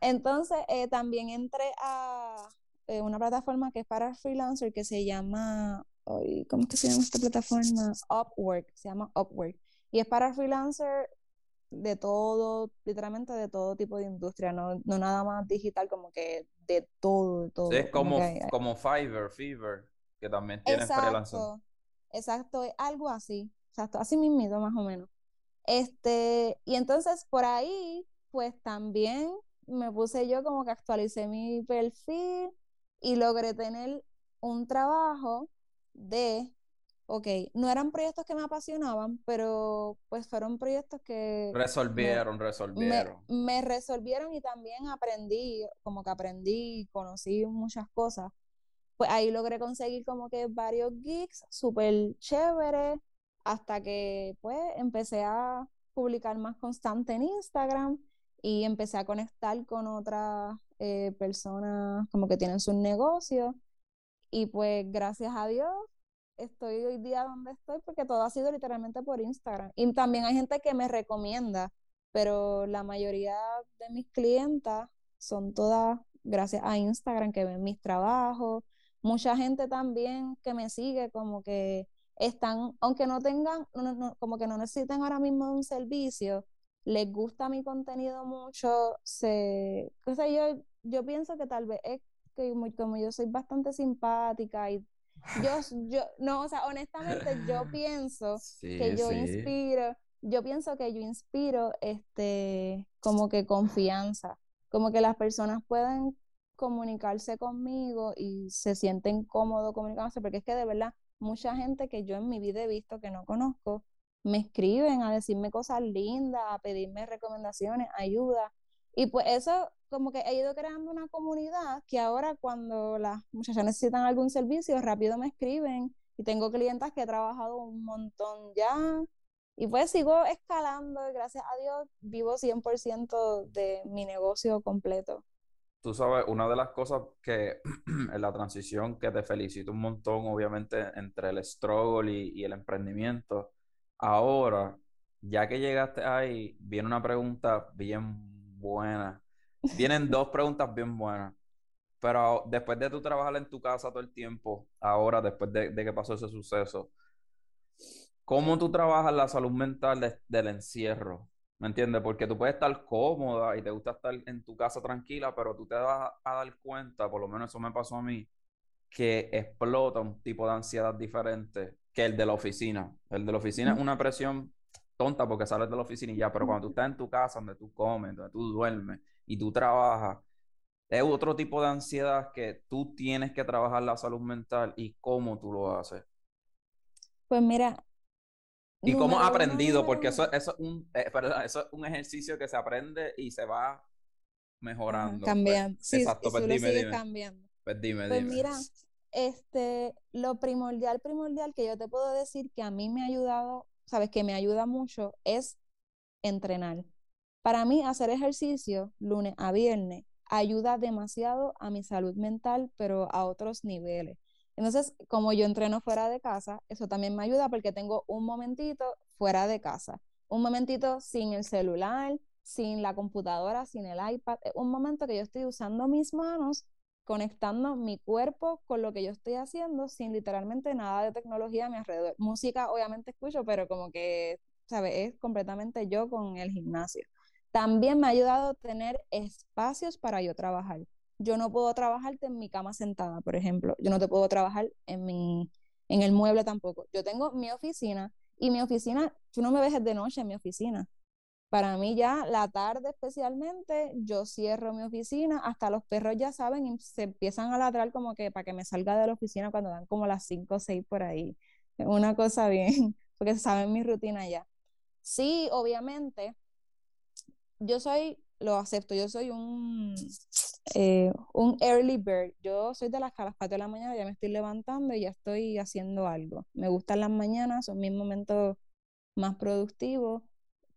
Entonces, eh, también entré a eh, una plataforma que es para freelancer que se llama, ¿cómo es que se llama esta plataforma? Upwork, se llama Upwork. Y es para freelancer de todo, literalmente de todo tipo de industria, no, no nada más digital, como que de todo, de todo. Sí, es como como, hay- como Fiverr, Fever, que también tiene freelancer. Exacto, exacto, es algo así, exacto, así mismito más o menos. Este, y entonces por ahí, pues también me puse yo como que actualicé mi perfil y logré tener un trabajo de, ok, no eran proyectos que me apasionaban, pero pues fueron proyectos que me, Resolvieron, me, resolvieron. me resolvieron y también aprendí, como que aprendí, conocí muchas cosas pues ahí logré conseguir como que varios gigs súper chéveres hasta que pues empecé a publicar más constante en Instagram y empecé a conectar con otras eh, personas como que tienen sus negocios y pues gracias a Dios estoy hoy día donde estoy porque todo ha sido literalmente por Instagram. Y también hay gente que me recomienda pero la mayoría de mis clientas son todas gracias a Instagram que ven mis trabajos. Mucha gente también que me sigue como que están, aunque no tengan, no- no- como que no necesiten ahora mismo un servicio, les gusta mi contenido mucho, se, o yo, yo pienso que tal vez es que como yo soy bastante simpática y yo, yo, no, o sea, honestamente yo pienso que yo sí. inspiro, yo pienso que yo inspiro este, como que confianza, como que las personas pueden comunicarse conmigo y se sienten cómodos comunicándose, porque es que de verdad mucha gente que yo en mi vida he visto que no conozco, me escriben a decirme cosas lindas, a pedirme recomendaciones, ayuda. Y pues eso como que he ido creando una comunidad que ahora cuando las muchachas necesitan algún servicio, rápido me escriben y tengo clientas que he trabajado un montón ya. Y pues sigo escalando y gracias a Dios vivo 100% de mi negocio completo. Tú sabes, una de las cosas que en la transición que te felicito un montón, obviamente, entre el struggle y, y el emprendimiento, ahora, ya que llegaste ahí, viene una pregunta bien buena. Vienen dos preguntas bien buenas. Pero después de tú trabajar en tu casa todo el tiempo, ahora, después de, de que pasó ese suceso, ¿cómo tú trabajas la salud mental de- del encierro? ¿Me entiendes? Porque tú puedes estar cómoda y te gusta estar en tu casa tranquila, pero tú te vas a dar cuenta, por lo menos eso me pasó a mí, que explota un tipo de ansiedad diferente que el de la oficina. El de la oficina es una presión tonta porque sales de la oficina y ya, pero cuando tú estás en tu casa, donde tú comes, donde tú duermes y tú trabajas, es otro tipo de ansiedad que tú tienes que trabajar la salud mental y cómo tú lo haces. Pues mira, Y cómo has uno, aprendido, porque eso, eso, es un, eh, perdón, eso es un ejercicio que se aprende y se va ajá, mejorando. Pues, cambiando. Sí, exacto, pues dime, dime. cambiando. Pues dime, Pues dime. mira, este, lo primordial, primordial que yo te puedo decir que a mí me ha ayudado, sabes, que me ayuda mucho es entrenar. Para mí, hacer ejercicio lunes a viernes ayuda demasiado a mi salud mental, pero a otros niveles. Entonces, como yo entreno fuera de casa, eso también me ayuda porque tengo un momentito fuera de casa, un momentito sin el celular, sin la computadora, sin el iPad, un momento que yo estoy usando mis manos conectando mi cuerpo con lo que yo estoy haciendo sin literalmente nada de tecnología a mi alrededor. Música obviamente escucho, pero como que, ¿sabes? Es completamente yo con el gimnasio. También me ha ayudado a tener espacios para yo trabajar. Yo no puedo trabajarte en mi cama sentada, por ejemplo. Yo no te puedo trabajar en mi en el mueble tampoco. Yo tengo mi oficina y mi oficina, tú no me ves de noche en mi oficina. Para mí ya la tarde especialmente, yo cierro mi oficina, hasta los perros ya saben y se empiezan a ladrar como que para que me salga de la oficina cuando dan como las 5 o 6 por ahí. Una cosa bien, porque saben mi rutina ya. Sí, obviamente, yo soy, lo acepto, yo soy un, eh, un early bird. Yo soy de las que las 4 de la mañana ya me estoy levantando y ya estoy haciendo algo. Me gustan las mañanas, son mis momentos más productivos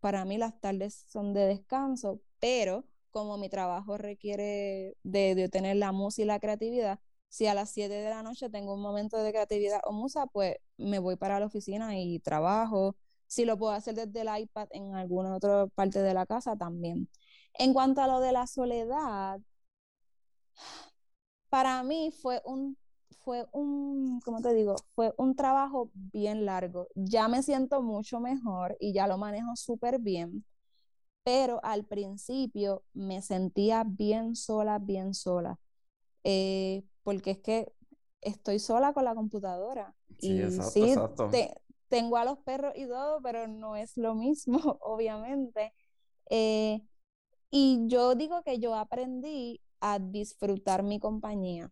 para mí las tardes son de descanso, pero como mi trabajo requiere de, tener la música y la creatividad, si a las 7 de la noche tengo un momento de creatividad o musa, pues me voy para la oficina y trabajo. Si lo puedo hacer desde el iPad en alguna otra parte de la casa, también. En cuanto a lo de la soledad, para mí fue un fue un, ¿cómo te digo? Fue un trabajo bien largo. Ya me siento mucho mejor y ya lo manejo súper bien, pero al principio me sentía bien sola, bien sola, eh, porque es que estoy sola con la computadora. Sí, y exacto, sí, exacto. tengo a los perros y todo, pero no es lo mismo, obviamente. Eh, y yo digo que yo aprendí a disfrutar mi compañía.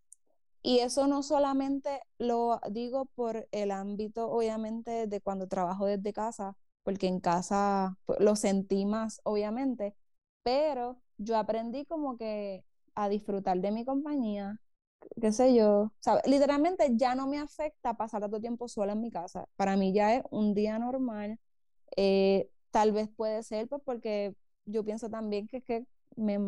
Y eso no solamente lo digo por el ámbito, obviamente, de cuando trabajo desde casa, porque en casa pues, lo sentí más, obviamente, pero yo aprendí como que a disfrutar de mi compañía, qué sé yo, ¿sabes? Literalmente ya no me afecta pasar tanto tiempo sola en mi casa. Para mí ya es un día normal. Eh, tal vez puede ser pues porque yo pienso también que, que me,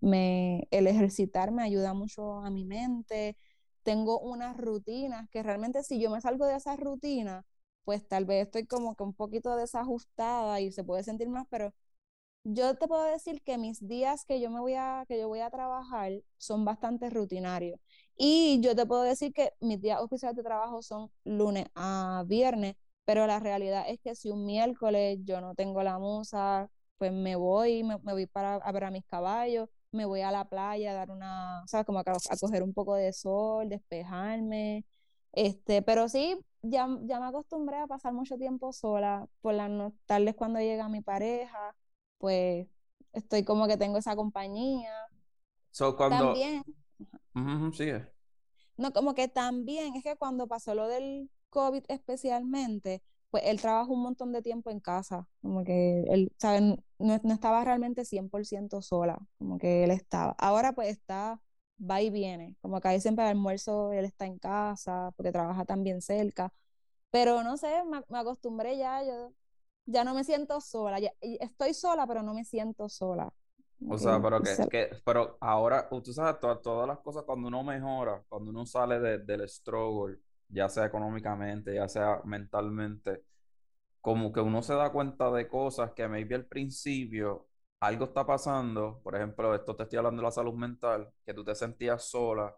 me, el ejercitar me ayuda mucho a mi mente, tengo unas rutinas que realmente si yo me salgo de esa rutina, pues tal vez estoy como que un poquito desajustada y se puede sentir más, pero yo te puedo decir que mis días que yo me voy a que yo voy a trabajar son bastante rutinarios. Y yo te puedo decir que mis días oficiales de trabajo son lunes a viernes, pero la realidad es que si un miércoles yo no tengo la musa, pues me voy, me, me voy para a ver a mis caballos me voy a la playa a dar una, ¿sabes? Como a, coger un poco de sol, despejarme. Este, pero sí, ya, ya me acostumbré a pasar mucho tiempo sola. Por las tardes cuando llega mi pareja, pues estoy como que tengo esa compañía. So, cuando... También. sigue. No, como que también, es que cuando pasó lo del COVID especialmente, pues él trabaja un montón de tiempo en casa, como que él, ¿saben? No, no estaba realmente 100% sola, como que él estaba. Ahora pues está, va y viene, como que ahí siempre al almuerzo él está en casa, porque trabaja también cerca, pero no sé, me, acostumbré ya, yo ya no me siento sola, ya, estoy sola, pero no me siento sola. O sea, pero que, que, pero ahora, tú sabes, todas, todas las cosas cuando uno mejora, cuando uno sale de, del struggle, ya sea económicamente, ya sea mentalmente, como que uno se da cuenta de cosas que maybe al principio algo está pasando, por ejemplo, esto te estoy hablando de la salud mental, que tú te sentías sola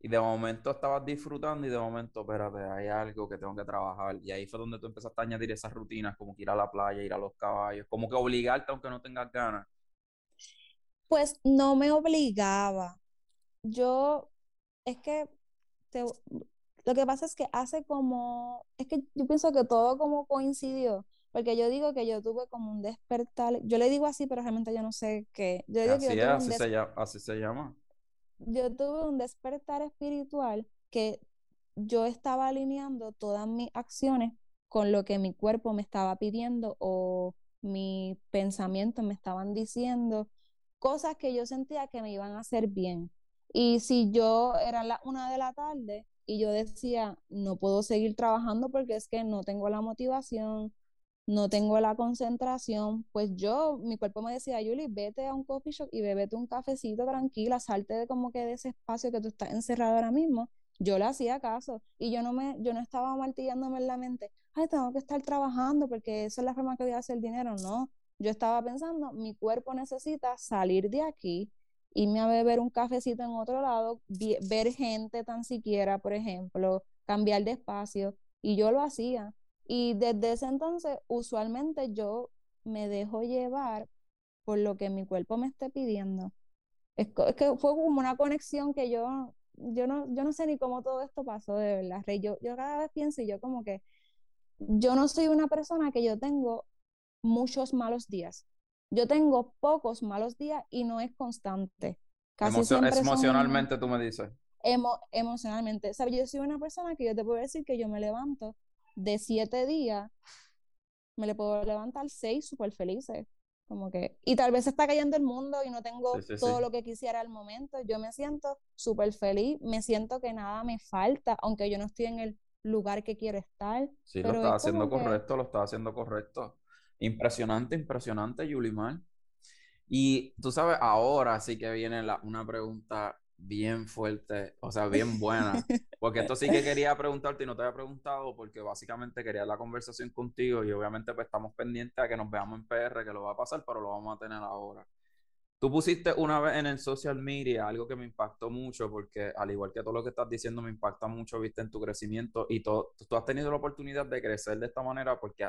y de momento estabas disfrutando y de momento, espérate, hay algo que tengo que trabajar. Y ahí fue donde tú empezaste a añadir esas rutinas, como que ir a la playa, ir a los caballos, como que obligarte aunque no tengas ganas. Pues no me obligaba. Yo, es que te, lo que pasa es que hace como, es que yo pienso que todo como coincidió, porque yo digo que yo tuve como un despertar, yo le digo así, pero realmente yo no sé qué. Yo digo así que yo es, así, se llama, así se llama. Yo tuve un despertar espiritual que yo estaba alineando todas mis acciones con lo que mi cuerpo me estaba pidiendo o mis pensamientos me estaban diciendo, cosas que yo sentía que me iban a hacer bien. Y si yo era la una de la tarde y yo decía, no puedo seguir trabajando porque es que no tengo la motivación, no tengo la concentración, pues yo, mi cuerpo me decía, Yuli, vete a un coffee shop y bebete un cafecito tranquila, salte de como que de ese espacio que tú estás encerrado ahora mismo. Yo le hacía caso y yo no me, yo no estaba martillándome en la mente, ay, tengo que estar trabajando porque esa es la forma que voy a hacer dinero. No, yo estaba pensando, mi cuerpo necesita salir de aquí irme a beber un cafecito en otro lado, ver gente tan siquiera, por ejemplo, cambiar de espacio, y yo lo hacía. Y desde ese entonces, usualmente yo me dejo llevar por lo que mi cuerpo me esté pidiendo. Es, que fue como una conexión que yo, yo no, yo no sé ni cómo todo esto pasó de verdad, Rey. Yo, yo cada vez pienso y yo como que yo no soy una persona que yo tengo muchos malos días. Yo tengo pocos malos días y no es constante. Casi siempre emocionalmente tú me dices. emocionalmente. ¿Sabes? Yo soy una persona que yo te puedo decir que yo me levanto de siete días, me le puedo levantar seis súper felices. Como que, y tal vez está cayendo el mundo y no tengo todo lo que quisiera al momento. Yo me siento súper feliz, me siento que nada me falta, aunque yo no estoy en el lugar que quiero estar. Sí, lo estás haciendo correcto, lo estás haciendo correcto. Impresionante, impresionante, Yulimar. Y tú sabes, ahora sí que viene la, una pregunta bien fuerte, o sea, bien buena, porque esto sí que quería preguntarte y no te había preguntado porque básicamente quería la conversación contigo y obviamente pues estamos pendientes a que nos veamos en PR, que lo va a pasar, pero lo vamos a tener ahora. Tú pusiste una vez en el social media algo que me impactó mucho porque al igual que todo lo que estás diciendo me impacta mucho, viste, en tu crecimiento y todo, tú has tenido la oportunidad de crecer de esta manera porque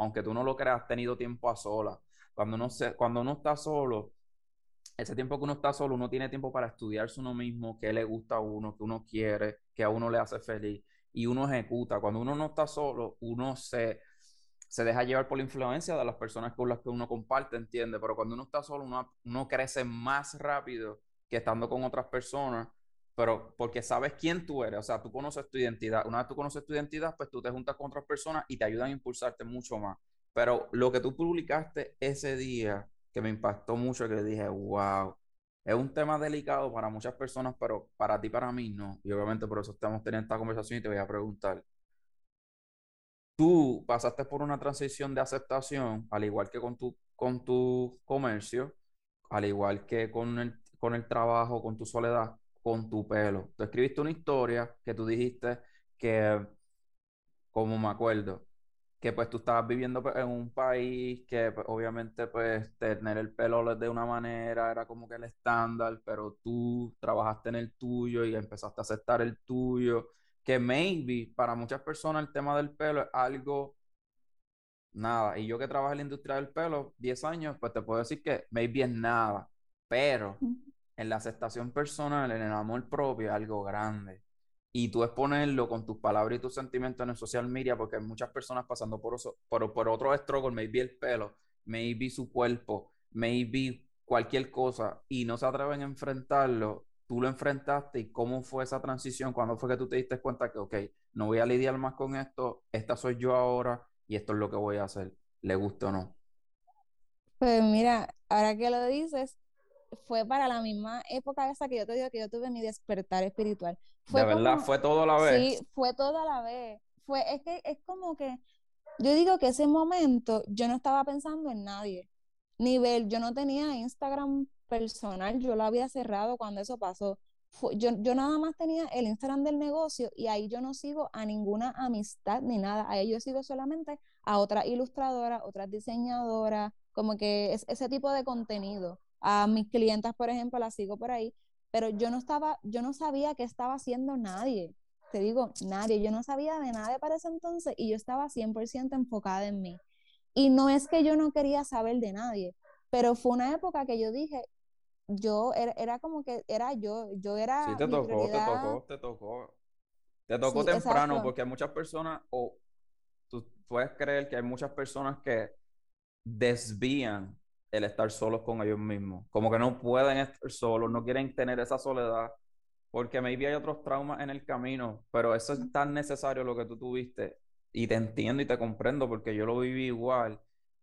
aunque tú no lo creas, has tenido tiempo a sola. Cuando uno, se, cuando está solo, ese tiempo que uno está solo, uno tiene tiempo para estudiarse uno mismo, qué le gusta a uno, qué uno quiere, qué a uno le hace feliz, y uno ejecuta. Cuando uno no está solo, uno se, se deja llevar por la influencia de las personas con las que uno comparte, entiende, pero cuando uno está solo, uno, uno crece más rápido que estando con otras personas pero porque sabes quién tú eres, o sea, tú conoces tu identidad. Una vez tú conoces tu identidad, pues tú te juntas con otras personas y te ayudan a impulsarte mucho más. Pero lo que tú publicaste ese día, que me impactó mucho, que dije, wow, es un tema delicado para muchas personas, pero para ti, para mí, no. Y obviamente por eso estamos teniendo esta conversación y te voy a preguntar. Tú pasaste por una transición de aceptación, al igual que con tu, con tu comercio, al igual que con el, con el trabajo, con tu soledad con tu pelo. Tú escribiste una historia que tú dijiste que, como me acuerdo, que pues tú estabas viviendo pues, en un país que pues, obviamente pues tener el pelo de una manera era como que el estándar, pero tú trabajaste en el tuyo y empezaste a aceptar el tuyo, que maybe para muchas personas el tema del pelo es algo nada, y yo que trabajo en la industria del pelo 10 años, pues te puedo decir que maybe es nada, pero en la aceptación personal, en el amor propio, algo grande. Y tú exponerlo con tus palabras y tus sentimientos en el social media, porque hay muchas personas pasando por, eso, por, por otro struggle, maybe el pelo, maybe su cuerpo, maybe cualquier cosa, y no se atreven a enfrentarlo. Tú lo enfrentaste y cómo fue esa transición, cuando fue que tú te diste cuenta que, ok, no voy a lidiar más con esto, esta soy yo ahora y esto es lo que voy a hacer, le gusta o no. Pues mira, ahora que lo dices, fue para la misma época esa que yo te digo que yo tuve mi despertar espiritual. Fue de verdad, fue todo a la vez. Sí, fue todo a la vez. Fue, es que es como que, yo digo que ese momento yo no estaba pensando en nadie. Nivel, yo no tenía Instagram personal, yo lo había cerrado cuando eso pasó. yo, yo nada más tenía el Instagram del negocio y ahí yo no sigo a ninguna amistad ni nada. Ahí yo sigo solamente a otra ilustradora, otras diseñadoras, como que es ese tipo de contenido. A mis clientas, por ejemplo, las sigo por ahí, pero yo no estaba, yo no sabía qué estaba haciendo nadie. Te digo, nadie. Yo no sabía de nada para ese entonces y yo estaba 100% enfocada en mí. Y no es que yo no quería saber de nadie, pero fue una época que yo dije, yo era, como que era yo, yo era. Sí, te tocó, te tocó, te tocó. Te tocó temprano, porque hay muchas personas, o tú puedes creer que hay muchas personas que desvían el estar solos con ellos mismos. Como que no pueden estar solos, no quieren tener esa soledad, porque maybe hay otros traumas en el camino, pero eso es tan necesario lo que tú tuviste. Y te entiendo y te comprendo porque yo lo viví igual.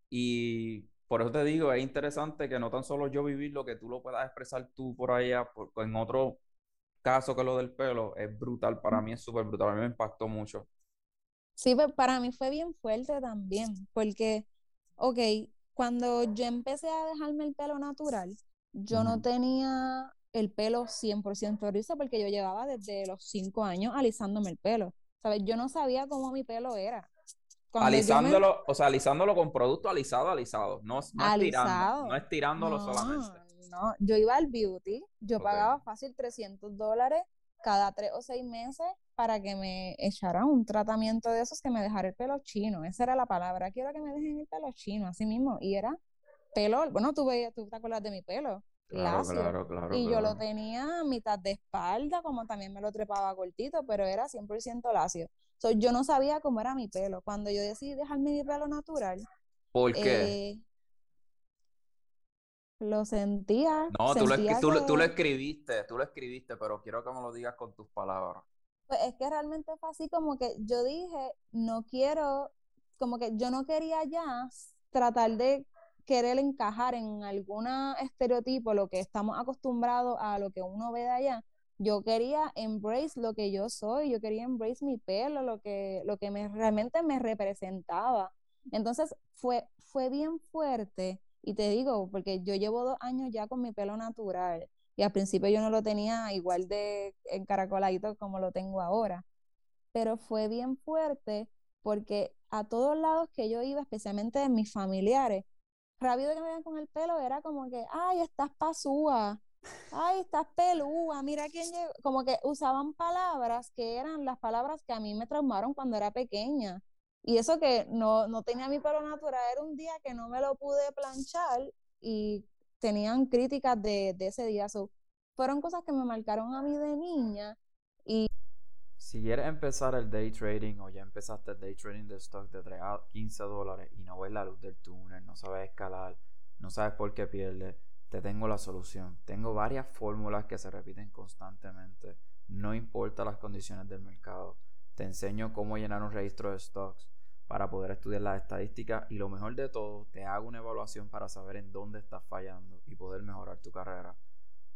Y por eso te digo, es interesante que no tan solo yo viví lo que tú lo puedas expresar tú por allá, porque en otro caso que lo del pelo, es brutal. Para mí es súper brutal. A mí me impactó mucho. Sí, pero para mí fue bien fuerte también, porque, ok, cuando yo empecé a dejarme el pelo natural, yo no tenía el pelo 100% rizo porque yo llevaba desde los 5 años alisándome el pelo. ¿Sabes? Yo no sabía cómo mi pelo era. alisándolo, o sea, alisándolo con producto alisado, alisado, no, no, Estirando, no estirándolo solamente. no. Yo iba al beauty, yo pagaba fácil 300 dólares cada tres o seis meses para que me echaran un tratamiento de esos que me dejara el pelo chino. Esa era la palabra. Quiero que me dejen el pelo chino, así mismo. Y era pelo, bueno, tú veías, tú te acuerdas de mi pelo, Claro, lacio. claro, claro, Y yo lo tenía a mitad de espalda, como también me lo trepaba cortito, pero era 100% lacio. So, yo no sabía cómo era mi pelo. Cuando yo decidí dejarme mi pelo natural, ¿Por qué? eh, lo sentía, No, tú lo, escri- sentía tú, tú lo escribiste, tú lo escribiste, pero quiero que me lo digas con tus palabras. Pues es que realmente fue así como que yo dije, no quiero, como que yo no quería ya tratar de querer encajar en algún estereotipo, lo que estamos acostumbrados a lo que uno ve de allá. Yo quería embrace lo que yo soy, yo quería embrace mi pelo, lo que, lo que me, realmente me representaba. Entonces fue, fue bien fuerte, y te digo, porque yo llevo dos años ya con mi pelo natural. Y al principio yo no lo tenía igual de encaracoladito como lo tengo ahora. Pero fue bien fuerte porque a todos lados que yo iba, especialmente de mis familiares, rápido que me veían con el pelo era como que, ay, estás pasúa, ay, estás pelúa, mira quién llegó. Como que usaban palabras que eran las palabras que a mí me traumaron cuando era pequeña. Y eso que no, no tenía mi pelo natural, era un día que no me lo pude planchar y tenían críticas de, de ese día. So, fueron cosas que me marcaron a mí de niña. Si quieres empezar el day trading o ya empezaste el day trading de stock de 3 a 15 dólares y no ves la luz del túnel, no sabes escalar, no sabes por qué pierdes, te tengo la solución. Tengo varias fórmulas que se repiten constantemente, no importa las condiciones del mercado. Te enseño cómo llenar un registro de stocks para poder estudiar las estadísticas y lo mejor de todo, te hago una evaluación para saber en dónde estás fallando y poder mejorar tu carrera.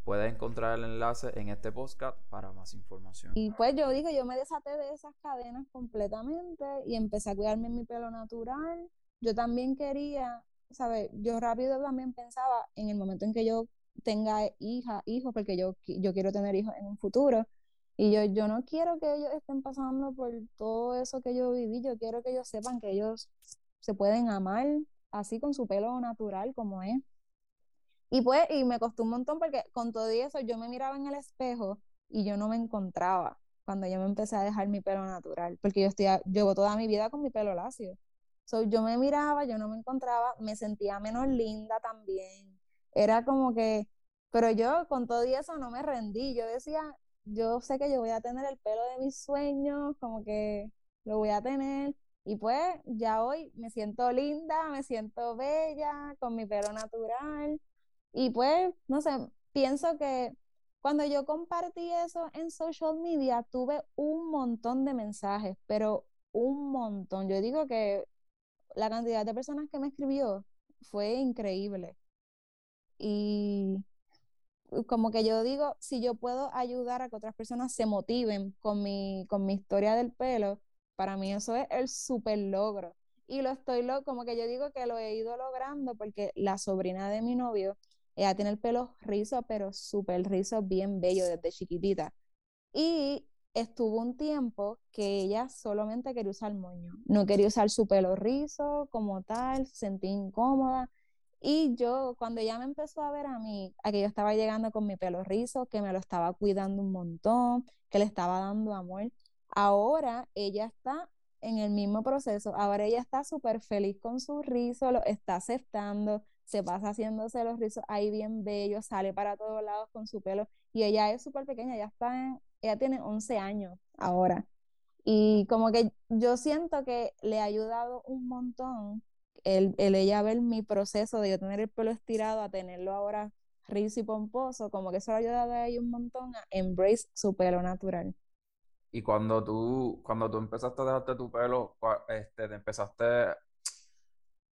Puedes encontrar el enlace en este podcast para más información. Y pues yo dije, yo me desaté de esas cadenas completamente y empecé a cuidarme mi pelo natural. Yo también quería, ¿sabes? Yo rápido también pensaba en el momento en que yo tenga hija, hijos, porque yo, yo quiero tener hijos en un futuro. Y yo, yo no quiero que ellos estén pasando por todo eso que yo viví. Yo quiero que ellos sepan que ellos se pueden amar así con su pelo natural como es. Y pues, y me costó un montón porque con todo eso yo me miraba en el espejo y yo no me encontraba cuando yo me empecé a dejar mi pelo natural, porque yo estoy, llevo toda mi vida con mi pelo lacio. So, yo me miraba, yo no me encontraba, me sentía menos linda también. Era como que, pero yo con todo eso no me rendí. Yo decía, yo sé que yo voy a tener el pelo de mis sueños, como que lo voy a tener. Y pues ya hoy me siento linda, me siento bella, con mi pelo natural. Y pues, no sé, pienso que cuando yo compartí eso en social media, tuve un montón de mensajes, pero un montón. Yo digo que la cantidad de personas que me escribió fue increíble. Y como que yo digo, si yo puedo ayudar a que otras personas se motiven con mi, con mi historia del pelo, para mí eso es el super logro. Y lo estoy, lo, como que yo digo que lo he ido logrando porque la sobrina de mi novio, ella tiene el pelo rizo, pero súper rizo, bien bello desde chiquitita. Y estuvo un tiempo que ella solamente quería usar moño, no quería usar su pelo rizo como tal, se sentía incómoda. Y yo, cuando ella me empezó a ver a mí, a que yo estaba llegando con mi pelo rizo, que me lo estaba cuidando un montón, que le estaba dando amor, ahora ella está en el mismo proceso. Ahora ella está súper feliz con su rizo, lo está aceptando, se pasa haciéndose los rizos ahí bien bellos, sale para todos lados con su pelo. Y ella es súper pequeña, ya está en- ella tiene 11 años ahora. Y como que yo siento que le ha ayudado un montón el, el ella ver mi proceso de yo tener el pelo estirado a tenerlo ahora rizo y pomposo, como que eso ha ayudado a ella un montón a embrace su pelo natural. Y cuando tú, cuando tú empezaste a dejarte tu pelo, este, te empezaste,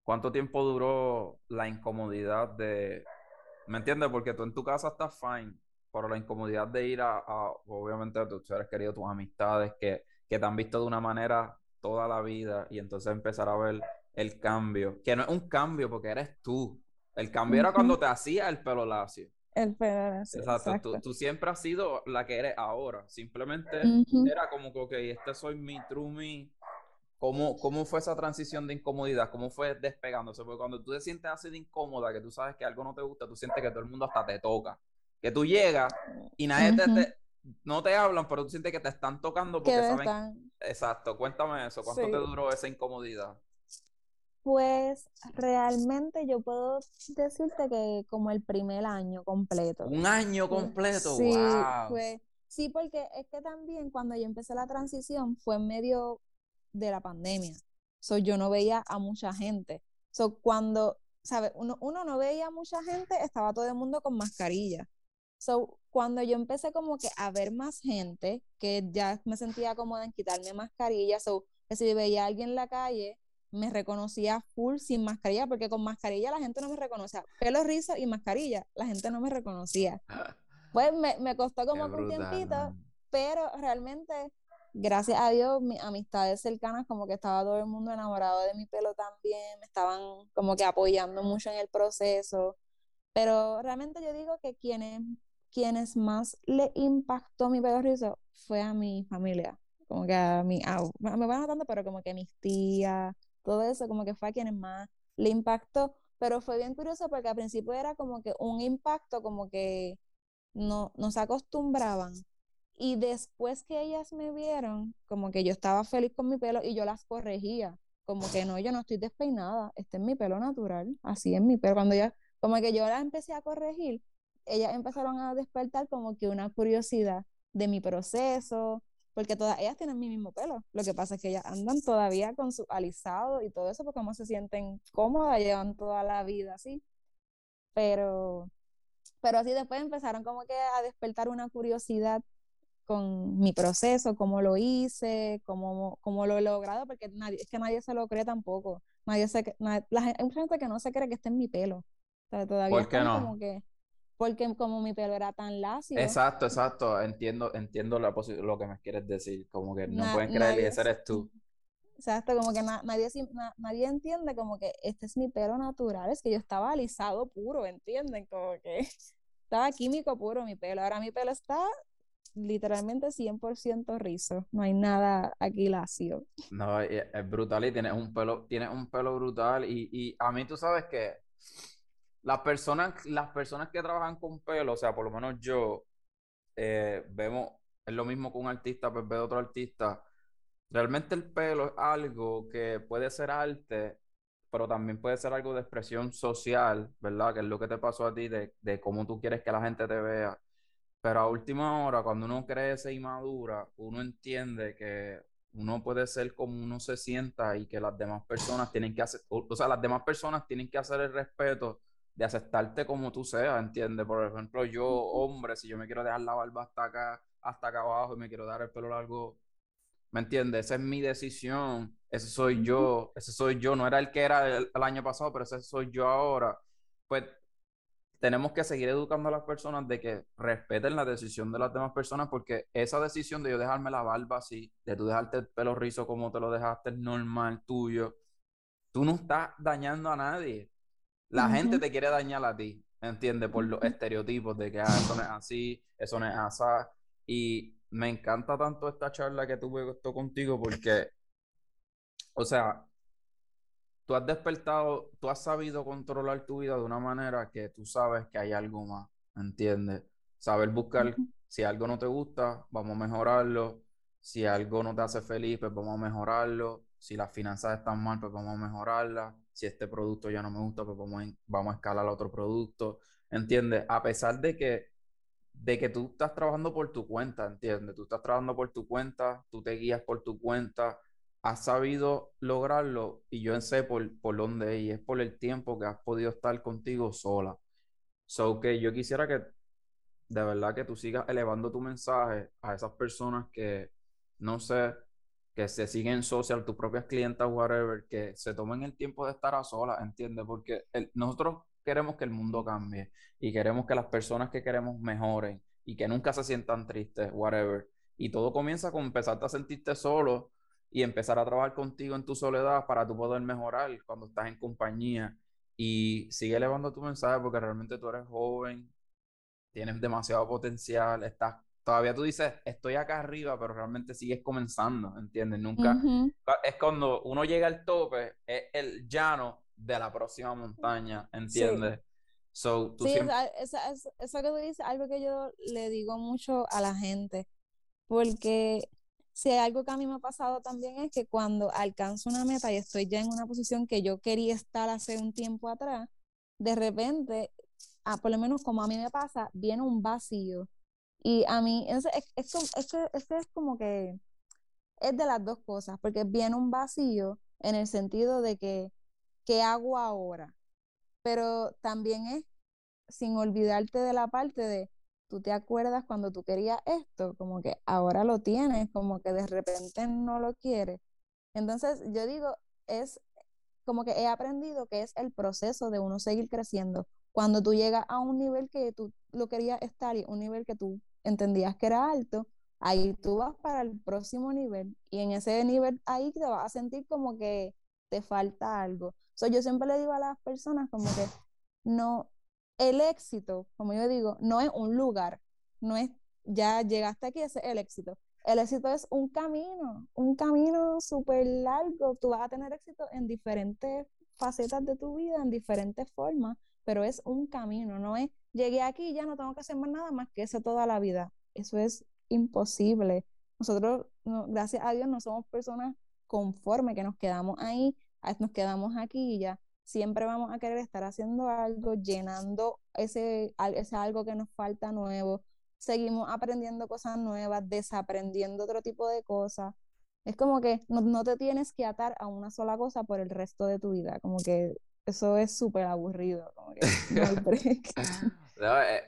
¿cuánto tiempo duró la incomodidad de, ¿me entiendes? Porque tú en tu casa estás fine, pero la incomodidad de ir a, a, obviamente, tus seres queridos, tus amistades, que, que te han visto de una manera toda la vida y entonces empezar a ver el cambio, que no es un cambio porque eres tú. El cambio era cuando te hacía el pelo lacio. El pelo así, Exacto, exacto. Tú, tú siempre has sido la que eres ahora. Simplemente era como que, ok, este soy mi true me ¿Cómo, ¿Cómo fue esa transición de incomodidad? ¿Cómo fue despegándose? Porque cuando tú te sientes así de incómoda, que tú sabes que algo no te gusta, tú sientes que todo el mundo hasta te toca. Que tú llegas y nadie te, no te hablan, pero tú sientes que te están tocando porque saben. Exacto, cuéntame eso. ¿Cuánto te duró esa incomodidad? Pues realmente yo puedo decirte que como el primer año completo. Un año completo, sí, wow. sí, porque es que también cuando yo empecé la transición fue en medio de la pandemia. So, yo no veía a mucha gente. So, cuando, ¿sabes? Uno, uno no veía a mucha gente, estaba todo el mundo con mascarilla. So, cuando yo empecé como que a ver más gente, que ya me sentía cómoda en quitarme mascarilla, so, que si veía a alguien en la calle, me reconocía full sin mascarilla, porque con mascarilla la gente no me reconocía. Pelo rizo y mascarilla, la gente no me reconocía. Pues me, me costó como un tiempito, pero realmente gracias a Dios, mis amistades cercanas, como que estaba todo el mundo enamorado de mi pelo también, me estaban como que apoyando mucho en el proceso. Pero realmente yo digo que quienes, quienes más le impactó mi pelo rizo fue a mi familia. Como que a mi, me van notando, pero como que mis tías, todo eso, como que fue a quienes más le impactó. Pero fue bien curioso porque al principio era como que un impacto, como que no, no se acostumbraban y después que ellas me vieron, como que yo estaba feliz con mi pelo y yo las corregía. Como que no, yo no estoy despeinada, este es mi pelo natural, así es mi pelo. Cuando ya, como que yo las empecé a corregir, ellas empezaron a despertar como que una curiosidad de mi proceso, porque todas ellas tienen mi mismo pelo. Lo que pasa es que ellas andan todavía con su alisado y todo eso, porque como se sienten cómodas, llevan toda la vida así. Pero, pero así después empezaron como que a despertar una curiosidad con mi proceso, cómo lo hice, cómo, cómo lo he logrado, porque nadie, es que nadie se lo cree tampoco. Nadie se, la, hay mucha gente que no se cree que esté en mi pelo. todavía ¿Por qué no? Como que, porque como mi pelo era tan lacio. Exacto, exacto. Entiendo, entiendo la lo que me quieres decir. Como que no pueden creer que ese eres tú. Exacto, como que nadie, nadie entiende como que este es mi pelo natural, es que yo estaba alisado puro, ¿entienden? Como que estaba químico puro mi pelo. Ahora mi pelo está literalmente 100% rizo, no hay nada aquí lacio. No, es brutal y tienes un pelo, tienes un pelo brutal y, y a mí tú sabes que las personas, las personas que trabajan con pelo, o sea, por lo menos yo, eh, vemos, es lo mismo que un artista, pues ve otro artista. Realmente el pelo es algo que puede ser arte, pero también puede ser algo de expresión social, ¿verdad? Que es lo que te pasó a ti, de, de cómo tú quieres que la gente te vea. Pero a última hora, cuando uno crece y madura, uno entiende que uno puede ser como uno se sienta y que las demás personas tienen que hacer, o, sea, las demás personas tienen que hacer el respeto de aceptarte como tú seas, ¿entiendes? Por ejemplo, yo, hombre, si yo me quiero dejar la barba hasta acá, hasta acá abajo y me quiero dar el pelo largo, ¿me entiendes? Esa es mi decisión, ese soy yo, ese soy yo, no era el que era el año pasado, pero ese soy yo ahora. Pues tenemos que seguir educando a las personas de que respeten la decisión de las demás personas porque esa decisión de yo dejarme la barba así, de tú dejarte el pelo rizo como te lo dejaste normal tuyo, tú no estás dañando a nadie. La gente te quiere dañar a ti, ¿entiendes? Por los estereotipos de que ah, eso no es así, eso no es así. Y me encanta tanto esta charla que tuve esto contigo porque, o sea, tú has despertado, tú has sabido controlar tu vida de una manera que tú sabes que hay algo más, ¿entiendes? Saber buscar, si algo no te gusta, vamos a mejorarlo. Si algo no te hace feliz, pues vamos a mejorarlo. Si las finanzas están mal, pues vamos a mejorarlas. Si este producto ya no me gusta, pues vamos a, vamos a escalar otro producto. ¿Entiendes? A pesar de que, de que tú estás trabajando por tu cuenta, ¿entiendes? Tú estás trabajando por tu cuenta, tú te guías por tu cuenta, has sabido lograrlo y yo sé por, por dónde y es por el tiempo que has podido estar contigo sola. So que yo quisiera que de verdad que tú sigas elevando tu mensaje a esas personas que, no sé, que se siguen social, tus propias clientas, whatever, que se tomen el tiempo de estar a solas, ¿entiendes? Porque nosotros queremos que el mundo cambie y queremos que las personas que queremos mejoren y que nunca se sientan tristes, whatever. Y todo comienza con empezarte a sentirte solo y empezar a trabajar contigo en tu soledad para tú poder mejorar cuando estás en compañía. Y sigue elevando tu mensaje porque realmente tú eres joven, tienes demasiado potencial, estás todavía tú dices, estoy acá arriba, pero realmente sigues comenzando, ¿entiendes? Nunca, es cuando uno llega al tope, es el llano de la próxima montaña, ¿entiendes? Sí, eso que tú dices, algo que yo le digo mucho a la gente, porque si hay algo que a mí me ha pasado también es que cuando alcanzo una meta y estoy ya en una posición que yo quería estar hace un tiempo atrás, de repente, ah, por lo menos como a mí me pasa, viene un vacío. Y a mí, es, es, es, es, es como que es de las dos cosas, porque viene un vacío en el sentido de que, ¿qué hago ahora? Pero también es sin olvidarte de la parte de, tú te acuerdas cuando tú querías esto, como que ahora lo tienes, como que de repente no lo quieres. Entonces, yo digo, es como que he aprendido que es el proceso de uno seguir creciendo. Cuando tú llegas a un nivel que tú lo querías estar y un nivel que tú entendías que era alto, ahí tú vas para el próximo nivel y en ese nivel ahí te vas a sentir como que te falta algo. So, yo siempre le digo a las personas como que no, el éxito, como yo digo, no es un lugar, no es ya llegaste aquí, ese es el éxito. El éxito es un camino, un camino súper largo. Tú vas a tener éxito en diferentes facetas de tu vida, en diferentes formas, pero es un camino, no es llegué aquí y ya no tengo que hacer más nada más que eso toda la vida. Eso es imposible. Nosotros, gracias a Dios, no somos personas conformes que nos quedamos ahí, nos quedamos aquí y ya siempre vamos a querer estar haciendo algo, llenando ese, ese algo que nos falta nuevo. Seguimos aprendiendo cosas nuevas, desaprendiendo otro tipo de cosas. Es como que no, te tienes que atar a una sola cosa por el resto de tu vida. Como que eso es súper aburrido. Como que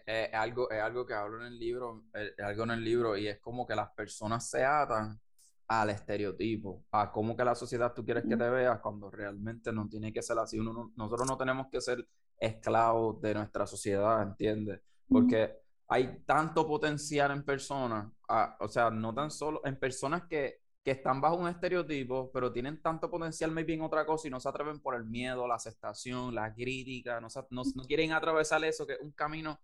es, algo, es algo que hablo en el libro, es algo en el libro, y es como que las personas se atan al estereotipo, a cómo que la sociedad tú quieres que te veas cuando realmente no tiene que ser así. Uno nosotros no tenemos que ser esclavos de nuestra sociedad, ¿entiendes? Porque hay tanto potencial en personas, o sea, no tan solo en personas que, que están bajo un estereotipo, pero tienen tanto potencial maybe en otra cosa y no se atreven por el miedo, la aceptación, la crítica, no, no, no quieren atravesar eso, que es un camino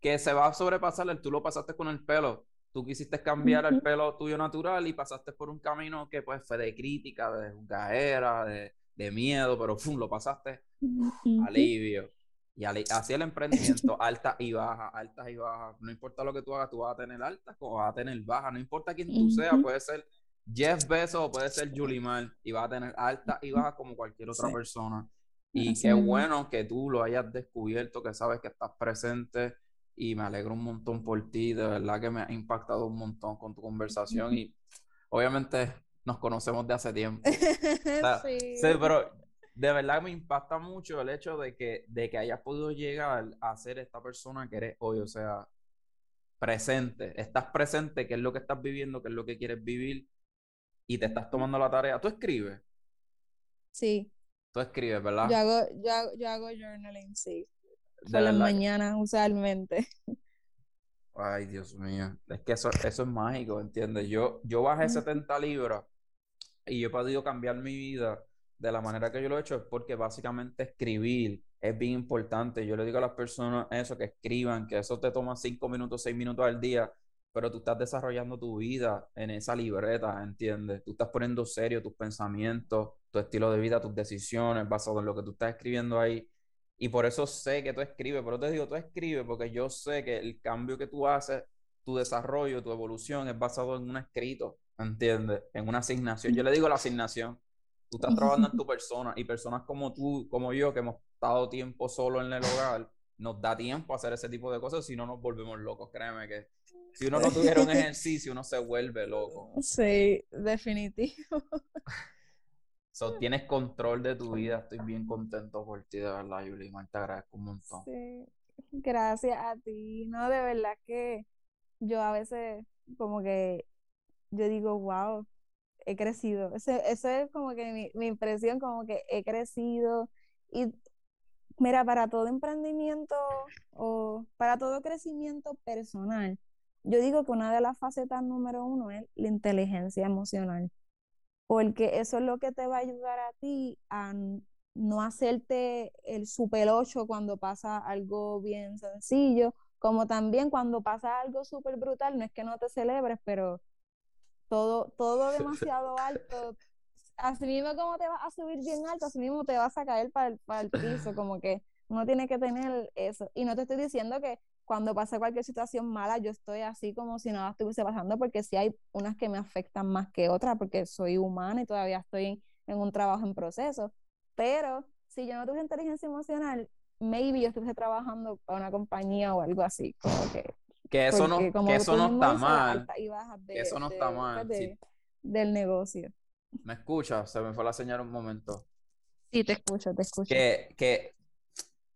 que se va a sobrepasar, tú lo pasaste con el pelo, tú quisiste cambiar el pelo tuyo natural y pasaste por un camino que pues fue de crítica, de jugadera, de, de miedo, pero ¡fum! lo pasaste alivio. Y así el emprendimiento, alta y baja, altas y bajas. No importa lo que tú hagas, tú vas a tener altas o vas a tener bajas. No importa quién tú seas, puede ser Jeff Bezos puede ser Julie Mal y vas a tener altas y bajas como cualquier otra persona. Y qué bueno que tú lo hayas descubierto, que sabes que estás presente y me alegro un montón por ti, de verdad que me ha impactado un montón con tu conversación y obviamente nos conocemos de hace tiempo. sí. pero de verdad me impacta mucho el hecho de que, de que hayas podido llegar a ser esta persona que eres hoy, o sea, presente, estás presente, qué es lo que estás viviendo, qué es lo que quieres vivir y te estás tomando la tarea. ¿Tú escribes? Sí. Tú escribes, ¿verdad? Yo hago, yo hago, yo hago journaling, sí por las mañanas usualmente. Ay, Dios mío. Es que eso, eso es mágico, ¿entiendes? Yo, yo bajé 70 libras y yo he podido cambiar mi vida de la manera que yo lo he hecho, es porque básicamente escribir es bien importante. Yo le digo a las personas eso, que escriban, que eso te toma 5 minutos, 6 minutos al día, pero tú estás desarrollando tu vida en esa libreta, ¿entiendes? Tú estás poniendo serio tus pensamientos, tu estilo de vida, tus decisiones, basado en lo que tú estás escribiendo ahí. Y por eso sé que tú escribes, pero te digo, tú escribes porque yo sé que el cambio que tú haces, tu desarrollo, tu evolución es basado en un escrito, ¿entiendes? En una asignación. Yo le digo la asignación. Tú estás trabajando en tu persona y personas como tú, como yo, que hemos estado tiempo solo en el hogar, nos da tiempo a hacer ese tipo de cosas, si no nos volvemos locos, créeme que si uno no tuviera un ejercicio, uno se vuelve loco. Sí, definitivo. So, tienes control de tu vida. Estoy bien contento por ti, de verdad, Yulimar. Te agradezco un montón. Sí, gracias a ti. No, de verdad que yo a veces como que yo digo, wow, he crecido. Eso, eso es como que mi, mi impresión, como que he crecido. Y mira, para todo emprendimiento o para todo crecimiento personal, yo digo que una de las facetas número uno es la inteligencia emocional porque eso es lo que te va a ayudar a ti a no hacerte el super 8 cuando pasa algo bien sencillo, como también cuando pasa algo súper brutal, no es que no te celebres, pero todo, todo demasiado alto, así mismo como te vas a subir bien alto, así mismo te vas a caer para el, para el piso, como que uno tiene que tener eso. Y no te estoy diciendo que cuando pasa cualquier situación mala, yo estoy así como si nada estuviese pasando, porque sí hay unas que me afectan más que otras, porque soy humana y todavía estoy en, un trabajo en proceso. Pero si yo no tuviera inteligencia emocional, maybe yo estuviese trabajando para una compañía o algo así, como que... Que eso no, que eso no está mal. eso no está mal. Del negocio. ¿Me escuchas? Se me fue la señal un momento. Sí, te escucho, te escucho. Que, que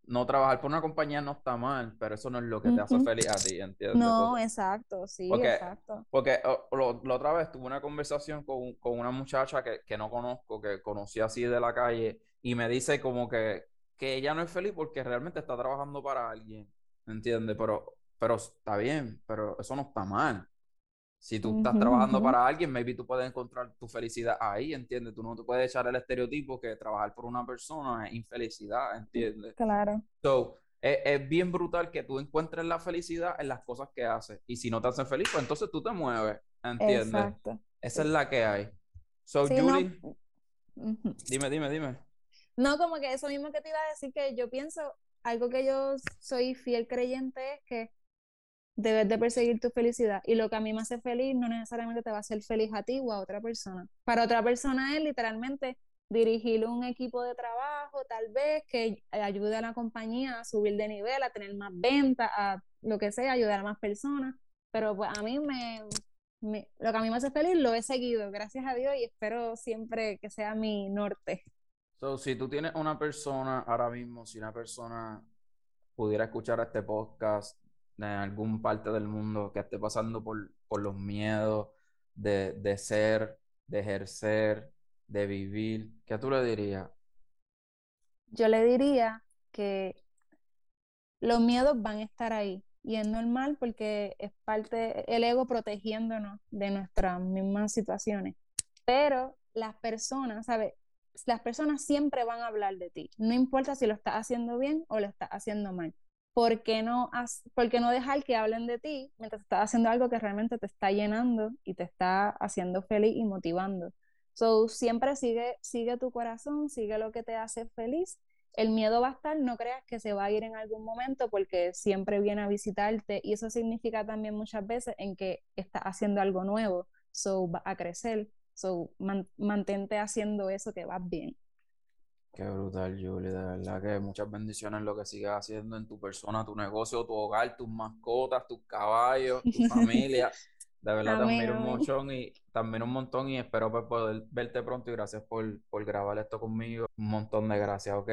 no trabajar por una compañía no está mal, pero eso no es lo que te hace feliz a ti, ¿entiendes? No, exacto, sí, exacto. Porque la otra vez tuve una conversación con, con una muchacha que, que, no conozco, que conocí así de la calle, y me dice como que, que ella no es feliz porque realmente está trabajando para alguien, ¿entiendes? Pero, pero está bien, pero eso no está mal. Si tú estás trabajando para alguien, maybe tú puedes encontrar tu felicidad ahí, ¿entiendes? Tú no te puedes echar el estereotipo que trabajar por una persona es infelicidad, ¿entiendes? Claro. So, es, bien brutal que tú encuentres la felicidad en las cosas que haces. Y si no te hacen feliz, pues entonces tú te mueves, ¿entiendes? Exacto. Esa es la que hay. So, Julie, dime, dime, dime. No, como que eso mismo que te iba a decir, que yo pienso, algo que yo soy fiel creyente es que debes de perseguir tu felicidad. Y lo que a mí me hace feliz no necesariamente te va a hacer feliz a ti o a otra persona. Para otra persona es literalmente dirigir un equipo de trabajo, tal vez, que ayude a la compañía a subir de nivel, a tener más ventas, a lo que sea, ayudar a más personas. Pero pues a mí me, lo que a mí me hace feliz lo he seguido, gracias a Dios, y espero siempre que sea mi norte. So, si tú tienes una persona ahora mismo, si una persona pudiera escuchar este podcast en algún parte del mundo que esté pasando por, por los miedos de, de, ser, de ejercer, de vivir, ¿qué tú le dirías? Yo le diría que los miedos van a estar ahí y es normal porque es parte, el ego protegiéndonos de nuestras mismas situaciones. Pero las personas, ¿sabes? Las personas siempre van a hablar de ti, no importa si lo estás haciendo bien o lo estás haciendo mal. ¿Por qué no, no dejar que hablen de ti mientras estás haciendo algo que realmente te está llenando y te está haciendo feliz y motivando? So, siempre sigue, sigue tu corazón, sigue lo que te hace feliz. El miedo va a estar, no creas que se va a ir en algún momento porque siempre viene a visitarte y eso significa también muchas veces en que estás haciendo algo nuevo, so va a crecer, so mantente haciendo eso que vas bien. Qué brutal, Julie. De verdad que muchas bendiciones en lo que sigas haciendo en tu persona, tu negocio, tu hogar, tus mascotas, tus caballos, tu familia. De verdad te admiro un montón y también un montón y espero pues, poder verte pronto y gracias por, por grabar esto conmigo. Un montón de gracias, ¿ok?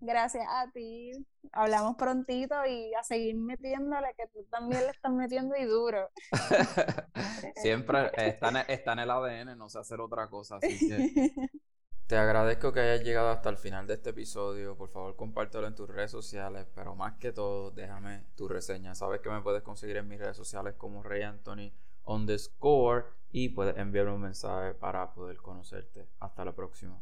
Gracias a ti. Hablamos prontito y a seguir metiéndole, que tú también le estás metiendo y duro. Siempre está en, está en el ADN, no sé hacer otra cosa, así que Te agradezco que hayas llegado hasta el final de este episodio. Por favor, compártelo en tus redes sociales, pero más que todo, déjame tu reseña. Sabes que me puedes conseguir en mis redes sociales como Rey Anthony underscore y puedes enviarme un mensaje para poder conocerte. Hasta la próxima.